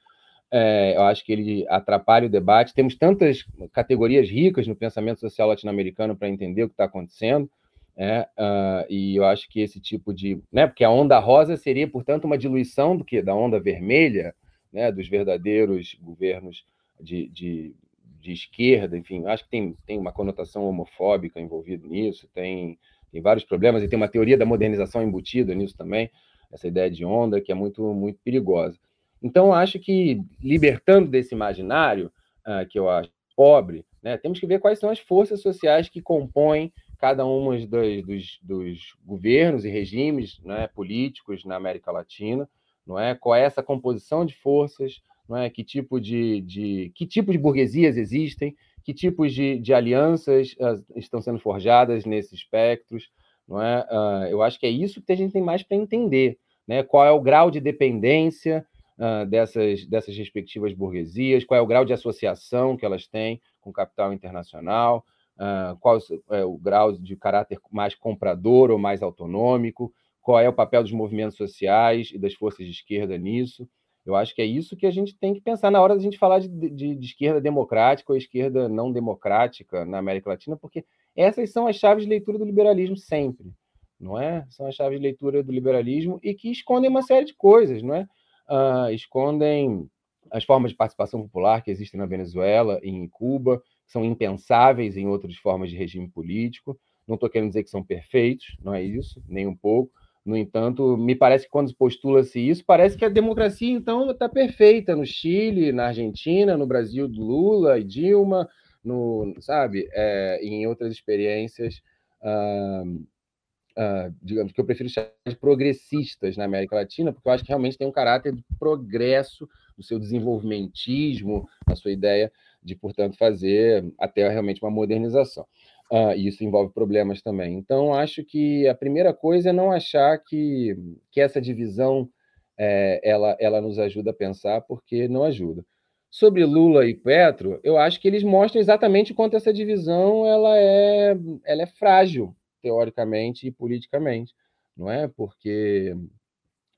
É, eu acho que ele atrapalha o debate. Temos tantas categorias ricas no pensamento social latino-americano para entender o que está acontecendo. Uh, e eu acho que esse tipo de. Né, porque a onda rosa seria, portanto, uma diluição do que? Da onda vermelha, né, dos verdadeiros governos de, de, de esquerda, enfim, acho que tem, tem uma conotação homofóbica envolvida nisso, tem, tem vários problemas, e tem uma teoria da modernização embutida nisso também, essa ideia de onda, que é muito, muito perigosa. Então, acho que, libertando desse imaginário, uh, que eu acho pobre, né, temos que ver quais são as forças sociais que compõem cada um dos, dos, dos governos e regimes né, políticos na América Latina, não é? Qual é essa composição de forças, não é? Que tipo de, de que tipo de burguesias existem, que tipos de, de alianças uh, estão sendo forjadas nesses espectros, não é? Uh, eu acho que é isso que a gente tem mais para entender, né? Qual é o grau de dependência uh, dessas dessas respectivas burguesias, qual é o grau de associação que elas têm com o capital internacional, uh, qual é o grau de caráter mais comprador ou mais autonômico, qual é o papel dos movimentos sociais e das forças de esquerda nisso. Eu acho que é isso que a gente tem que pensar na hora da gente falar de, de, de esquerda democrática ou esquerda não democrática na América Latina, porque essas são as chaves de leitura do liberalismo sempre, não é? São as chaves de leitura do liberalismo e que escondem uma série de coisas, não é? Uh, escondem as formas de participação popular que existem na Venezuela e em Cuba, são impensáveis em outras formas de regime político. Não estou querendo dizer que são perfeitos, não é isso, nem um pouco. No entanto, me parece que quando postula-se isso, parece que a democracia, então, está perfeita no Chile, na Argentina, no Brasil do Lula e Dilma, no, sabe, é, em outras experiências, uh, uh, digamos que eu prefiro chamar de progressistas na América Latina, porque eu acho que realmente tem um caráter de progresso, do seu desenvolvimentismo, a sua ideia de, portanto, fazer até realmente uma modernização. Uh, e isso envolve problemas também. Então, acho que a primeira coisa é não achar que, que essa divisão é, ela, ela nos ajuda a pensar, porque não ajuda. Sobre Lula e Petro, eu acho que eles mostram exatamente quanto essa divisão ela é, ela é frágil, teoricamente e politicamente, não é? Porque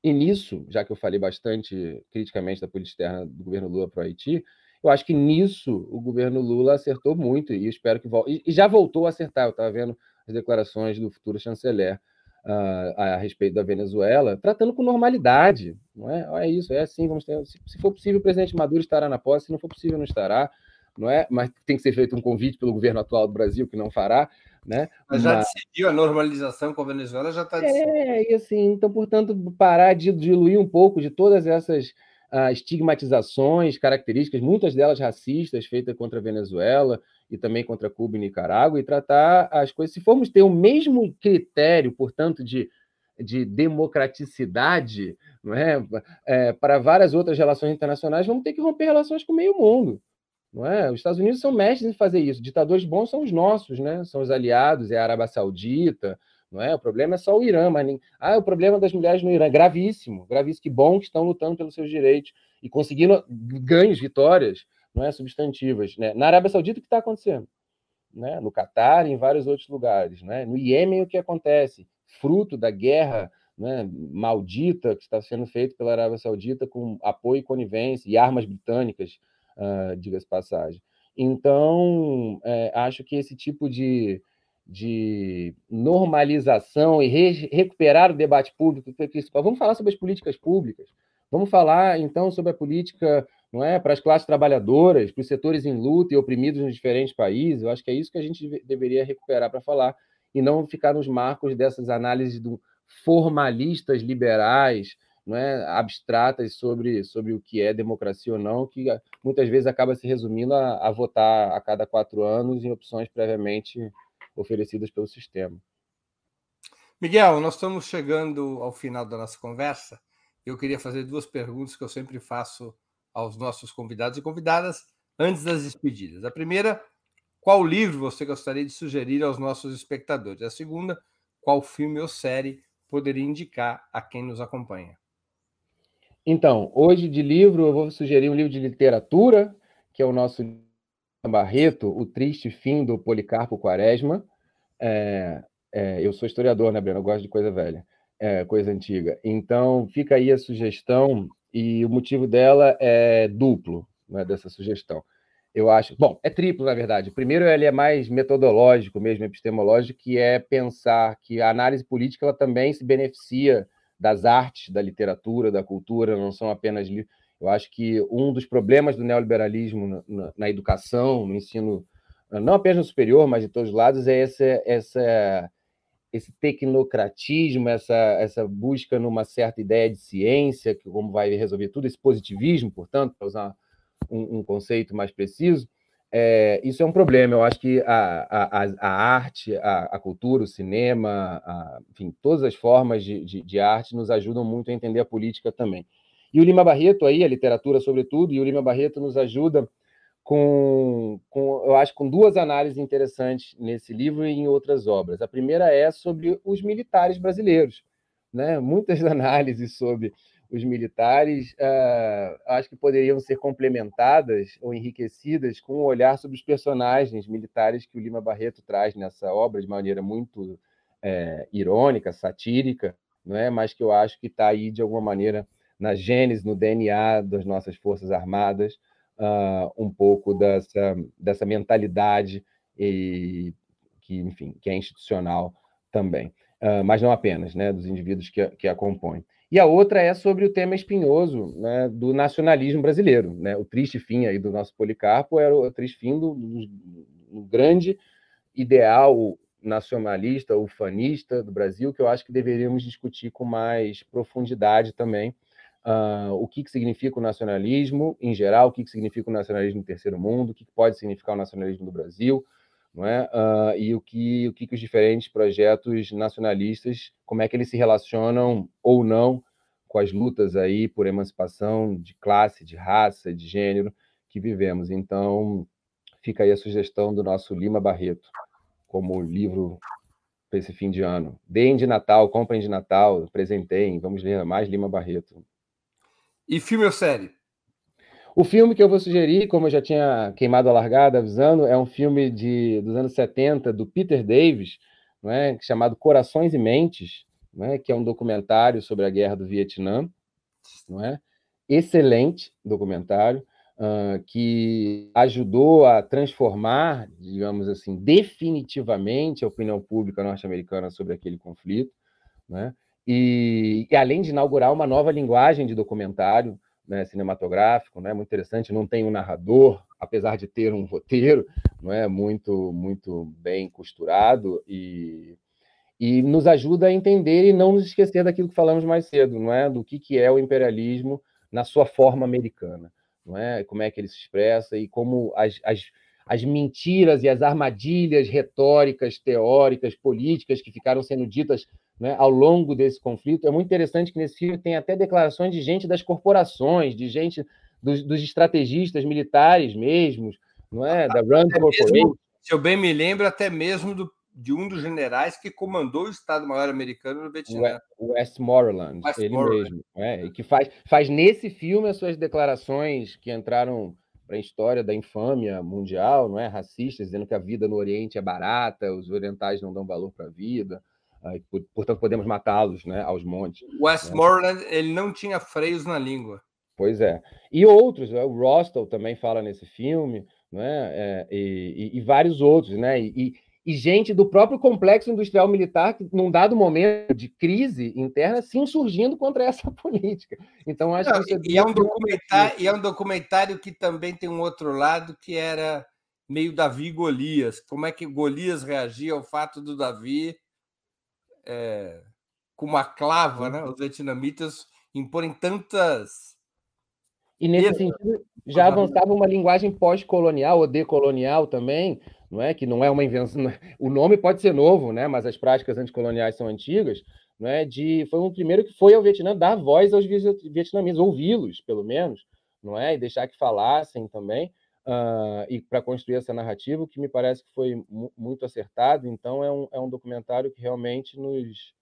e nisso, já que eu falei bastante criticamente da política externa do governo Lula para o Haiti, eu acho que nisso o governo Lula acertou muito e espero que volte. E já voltou a acertar. Eu estava vendo as declarações do futuro chanceler uh, a respeito da Venezuela, tratando com normalidade. Não é? é isso, é assim. Vamos ter, se, se for possível, o presidente Maduro estará na posse. Se não for possível, não estará. Não é? Mas tem que ser feito um convite pelo governo atual do Brasil, que não fará. Né? Mas já Mas... decidiu a normalização com a Venezuela, já está É, e assim, então, portanto, parar de diluir um pouco de todas essas uh, estigmatizações, características, muitas delas racistas, feitas contra a Venezuela e também contra Cuba e Nicarágua, e tratar as coisas. Se formos ter o mesmo critério, portanto, de, de democraticidade é? é? para várias outras relações internacionais, vamos ter que romper relações com o meio mundo. É? Os Estados Unidos são mestres em fazer isso. Ditadores bons são os nossos, né? são os aliados, é a Arábia Saudita, não é? O problema é só o Irã, mas nem... ah, o problema das mulheres no Irã, gravíssimo, gravíssimo, que bom que estão lutando pelos seus direitos e conseguindo ganhos, vitórias, não é, substantivas, né? Na Arábia Saudita o que está acontecendo, né? No Catar, em vários outros lugares, né? No Iêmen o que acontece, fruto da guerra né, maldita que está sendo feita pela Arábia Saudita com apoio e conivência e armas britânicas, uh, diga-se passagem. Então, é, acho que esse tipo de, de normalização e re recuperar o debate público. Vamos falar sobre as políticas públicas. Vamos falar, então, sobre a política não é, para as classes trabalhadoras, para os setores em luta e oprimidos nos diferentes países. Eu acho que é isso que a gente deveria recuperar para falar, e não ficar nos marcos dessas análises formalistas liberais, não é, abstratas sobre, sobre o que é democracia ou não, que muitas vezes acaba se resumindo a, a votar a cada quatro anos em opções previamente oferecidas pelo sistema. Miguel, nós estamos chegando ao final da nossa conversa. Eu queria fazer duas perguntas que eu sempre faço aos nossos convidados e convidadas antes das despedidas. A primeira, qual livro você gostaria de sugerir aos nossos espectadores? A segunda, qual filme ou série poderia indicar a quem nos acompanha? Então, hoje de livro eu vou sugerir um livro de literatura, que é o nosso Barreto, O Triste Fim do Policarpo Quaresma. É, é, eu sou historiador, né, Breno? Eu gosto de coisa velha, é, coisa antiga. Então, fica aí a sugestão, e o motivo dela é duplo, né, dessa sugestão. Eu acho. Bom, é triplo, na verdade. Primeiro, ele é mais metodológico mesmo, epistemológico, que é pensar que a análise política ela também se beneficia das artes, da literatura, da cultura, não são apenas livros eu acho que um dos problemas do neoliberalismo na, na, educação, no ensino, não apenas no superior, mas de todos os lados, é essa, essa, esse tecnocratismo, essa, essa busca numa certa ideia de ciência, que como vai resolver tudo, esse positivismo, portanto, para usar um, um, conceito mais preciso. É, isso é um problema. Eu acho que a, a, a arte, a, a, cultura, o cinema, enfim, todas as formas de, de, de arte nos ajudam muito a entender a política também. E o Lima Barreto aí, a literatura sobretudo, e o Lima Barreto nos ajuda com, com, eu acho, com duas análises interessantes nesse livro e em outras obras. A primeira é sobre os militares brasileiros, né? Muitas análises sobre os militares, uh, acho que poderiam ser complementadas ou enriquecidas com um olhar sobre os personagens militares que o Lima Barreto traz nessa obra de maneira muito é, irônica, satírica, não é? Mas que eu acho que está aí de alguma maneira na gênese, no DNA das nossas Forças Armadas, uh, um pouco dessa, dessa mentalidade e, que, enfim, que é institucional também. Uh, mas não apenas, né, dos indivíduos que, que a compõem. E a outra é sobre o tema espinhoso né, do nacionalismo brasileiro. Né? O triste fim aí do nosso Policarpo era o triste fim do, do, do grande ideal nacionalista, ufanista do Brasil, que eu acho que deveríamos discutir com mais profundidade também, uh, o que, que significa o nacionalismo em geral, o que, que significa o nacionalismo no terceiro mundo, o que, que pode significar o nacionalismo no Brasil, não é? Uh, e o que, o que, que os diferentes projetos nacionalistas, como é que eles se relacionam ou não com as lutas aí por emancipação de classe, de raça, de gênero que vivemos. Então, fica aí a sugestão do nosso Lima Barreto como livro para esse fim de ano. Deem de Natal, comprem de Natal, presentem, vamos ler mais Lima Barreto. E filme ou série? O filme que eu vou sugerir, como eu já tinha queimado a largada avisando, é um filme de, dos anos 70 do Peter Davis, não é? chamado Corações e Mentes, não é? que é um documentário sobre a guerra do Vietnã. Não é? Excelente documentário, uh, que ajudou a transformar, digamos assim, definitivamente a opinião pública norte-americana sobre aquele conflito. Não é? E, e, além de inaugurar uma nova linguagem de documentário né, cinematográfico, né, muito interessante, não tem um narrador, apesar de ter um roteiro, não é muito muito bem costurado e, e nos ajuda a entender e não nos esquecer daquilo que falamos mais cedo, não é, do que, que é o imperialismo na sua forma americana, não é? Como é que ele se expressa e como as, as, as mentiras e as armadilhas retóricas, teóricas, políticas que ficaram sendo ditas né, ao longo desse conflito. É muito interessante que nesse filme tem até declarações de gente das corporações, de gente dos, dos estrategistas militares mesmos, não é? Da Rand Corporation. Se eu bem me lembro, até mesmo do, de um dos generais que comandou o Estado-Maior americano no Vietnã. O Westmoreland, Westmoreland. ele mesmo. É, e que faz, faz nesse filme as suas declarações que entraram para a história da infâmia mundial, não é? Racistas, dizendo que a vida no Oriente é barata, os orientais não dão valor para a vida, portanto podemos matá-los, né, aos montes. Westmoreland, né? ele não tinha freios na língua. Pois é. E outros, né? o Rostel também fala nesse filme, né? É, e, e, e, vários outros, né? E, e, gente do próprio complexo industrial militar, que num dado momento de crise interna, se insurgindo contra essa política. Então, acho Não, que é e, é um documentário, e é um documentário que também tem um outro lado que era meio Davi Golias. Como é que Golias reagia ao fato do Davi é, com uma clava, né? Os vietnamitas imporem tantas e nesse sentido, já avançava uma linguagem pós-colonial ou decolonial também, não é? Que não é uma invenção. É, o nome pode ser novo, né? Mas as práticas anticoloniais são antigas. Não é? De foi um primeiro que foi ao Vietnã dar voz aos vietnamitas, ouvi-los, pelo menos, não é? E deixar que falassem também. Uh, e para construir essa narrativa, que me parece que foi muito acertado. Então, é um, é um documentário que realmente nos,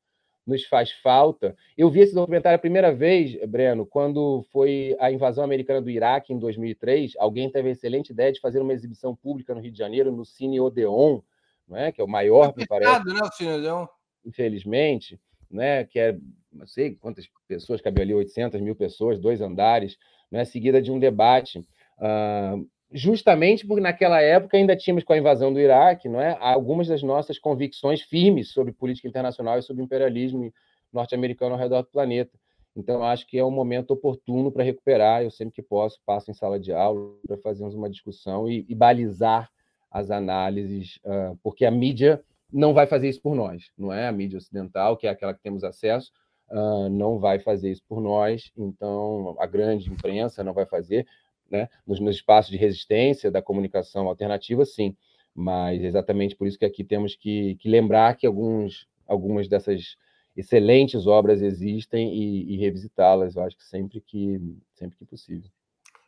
nos faz falta. Eu vi esse documentário a primeira vez, Breno, quando foi a invasão americana do Iraque em 2003. Alguém teve a excelente ideia de fazer uma exibição pública no Rio de Janeiro, no Cine Odeon, não é? que é o maior, me parece. Né, o Cine Odeon? Infelizmente, né? que é, não sei quantas pessoas, cabia ali 800 mil pessoas, dois andares, né? seguida de um debate. Uh, justamente porque naquela época ainda tínhamos com a invasão do Iraque, não é, algumas das nossas convicções firmes sobre política internacional e sobre imperialismo norte-americano ao redor do planeta. Então acho que é um momento oportuno para recuperar. Eu sempre que posso passo em sala de aula para fazermos uma discussão e, e balizar as análises, uh, porque a mídia não vai fazer isso por nós, não é a mídia ocidental, que é aquela que temos acesso, uh, não vai fazer isso por nós. Então a grande imprensa não vai fazer né? nos, nos espaços de resistência da comunicação alternativa, sim. Mas exatamente por isso que aqui temos que, que lembrar que alguns, algumas dessas excelentes obras existem e, e revisitá-las, eu acho que sempre que, sempre que possível.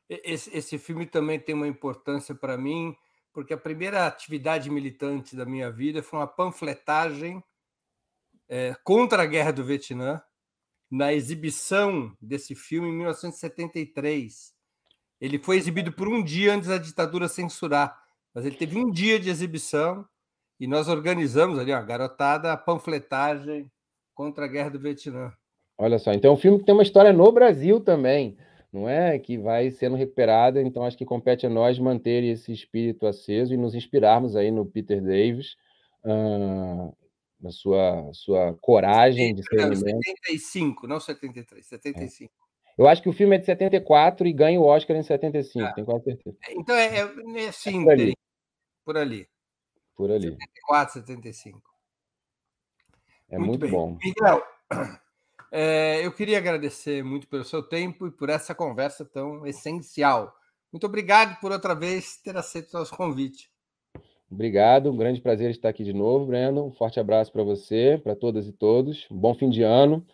Esse, esse filme também tem uma importância para mim, porque a primeira atividade militante da minha vida foi uma panfletagem é, contra a guerra do Vietnã, na exibição desse filme em 1973. Ele foi exibido por um dia antes da ditadura censurar, mas ele teve um dia de exibição e nós organizamos ali, uma garotada, a panfletagem contra a guerra do Vietnã. Olha só, então é um filme que tem uma história no Brasil também, não é? Que vai sendo recuperada, então acho que compete a nós manter esse espírito aceso e nos inspirarmos aí no Peter Davis, uh, na sua, sua coragem de ser. 75, não 73, 75. É. Eu acho que o filme é de 74 e ganha o Oscar em 75, ah. tenho quase certeza. Então é, é, é assim, por ali. por ali. Por ali. 74, 75. É muito, muito bom. Miguel, é, eu queria agradecer muito pelo seu tempo e por essa conversa tão essencial. Muito obrigado por outra vez ter aceito o nosso convite. Obrigado, um grande prazer estar aqui de novo, Breno. Um forte abraço para você, para todas e todos. Um bom fim de ano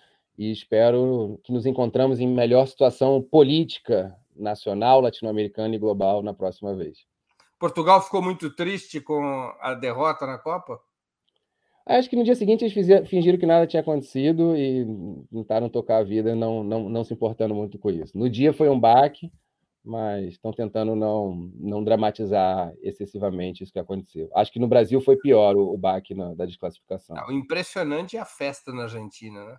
e espero que nos encontramos em melhor situação política nacional, latino-americana e global na próxima vez. Portugal ficou muito triste com a derrota na Copa? Acho que no dia seguinte eles fizeram, fingiram que nada tinha acontecido e tentaram tocar a vida, não, não, não se importando muito com isso. No dia foi um baque, mas estão tentando não, não dramatizar excessivamente isso que aconteceu. Acho que no Brasil foi pior o, o baque na, da desclassificação. Não, o impressionante é a festa na Argentina, né?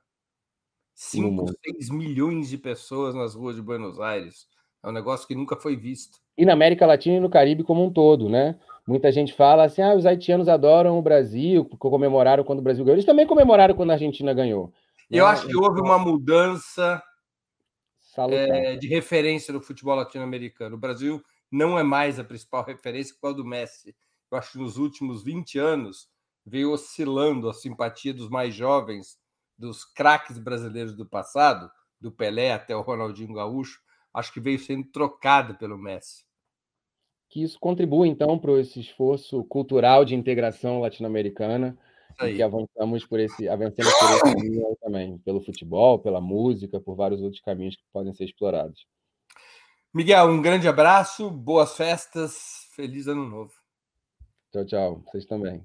5, 6 milhões de pessoas nas ruas de Buenos Aires. É um negócio que nunca foi visto. E na América Latina e no Caribe como um todo, né? Muita gente fala assim: ah, os haitianos adoram o Brasil, comemoraram quando o Brasil ganhou. Eles também comemoraram quando a Argentina ganhou. Eu né? acho que houve uma mudança é, de referência no futebol latino-americano. O Brasil não é mais a principal referência qual do Messi. Eu acho que nos últimos 20 anos veio oscilando a simpatia dos mais jovens dos craques brasileiros do passado, do Pelé até o Ronaldinho Gaúcho, acho que veio sendo trocada pelo Messi. Que isso contribui, então, para esse esforço cultural de integração latino-americana e que avançamos por esse, avancemos por esse caminho também, pelo futebol, pela música, por vários outros caminhos que podem ser explorados. Miguel, um grande abraço, boas festas, feliz ano novo. Tchau, tchau. Vocês também.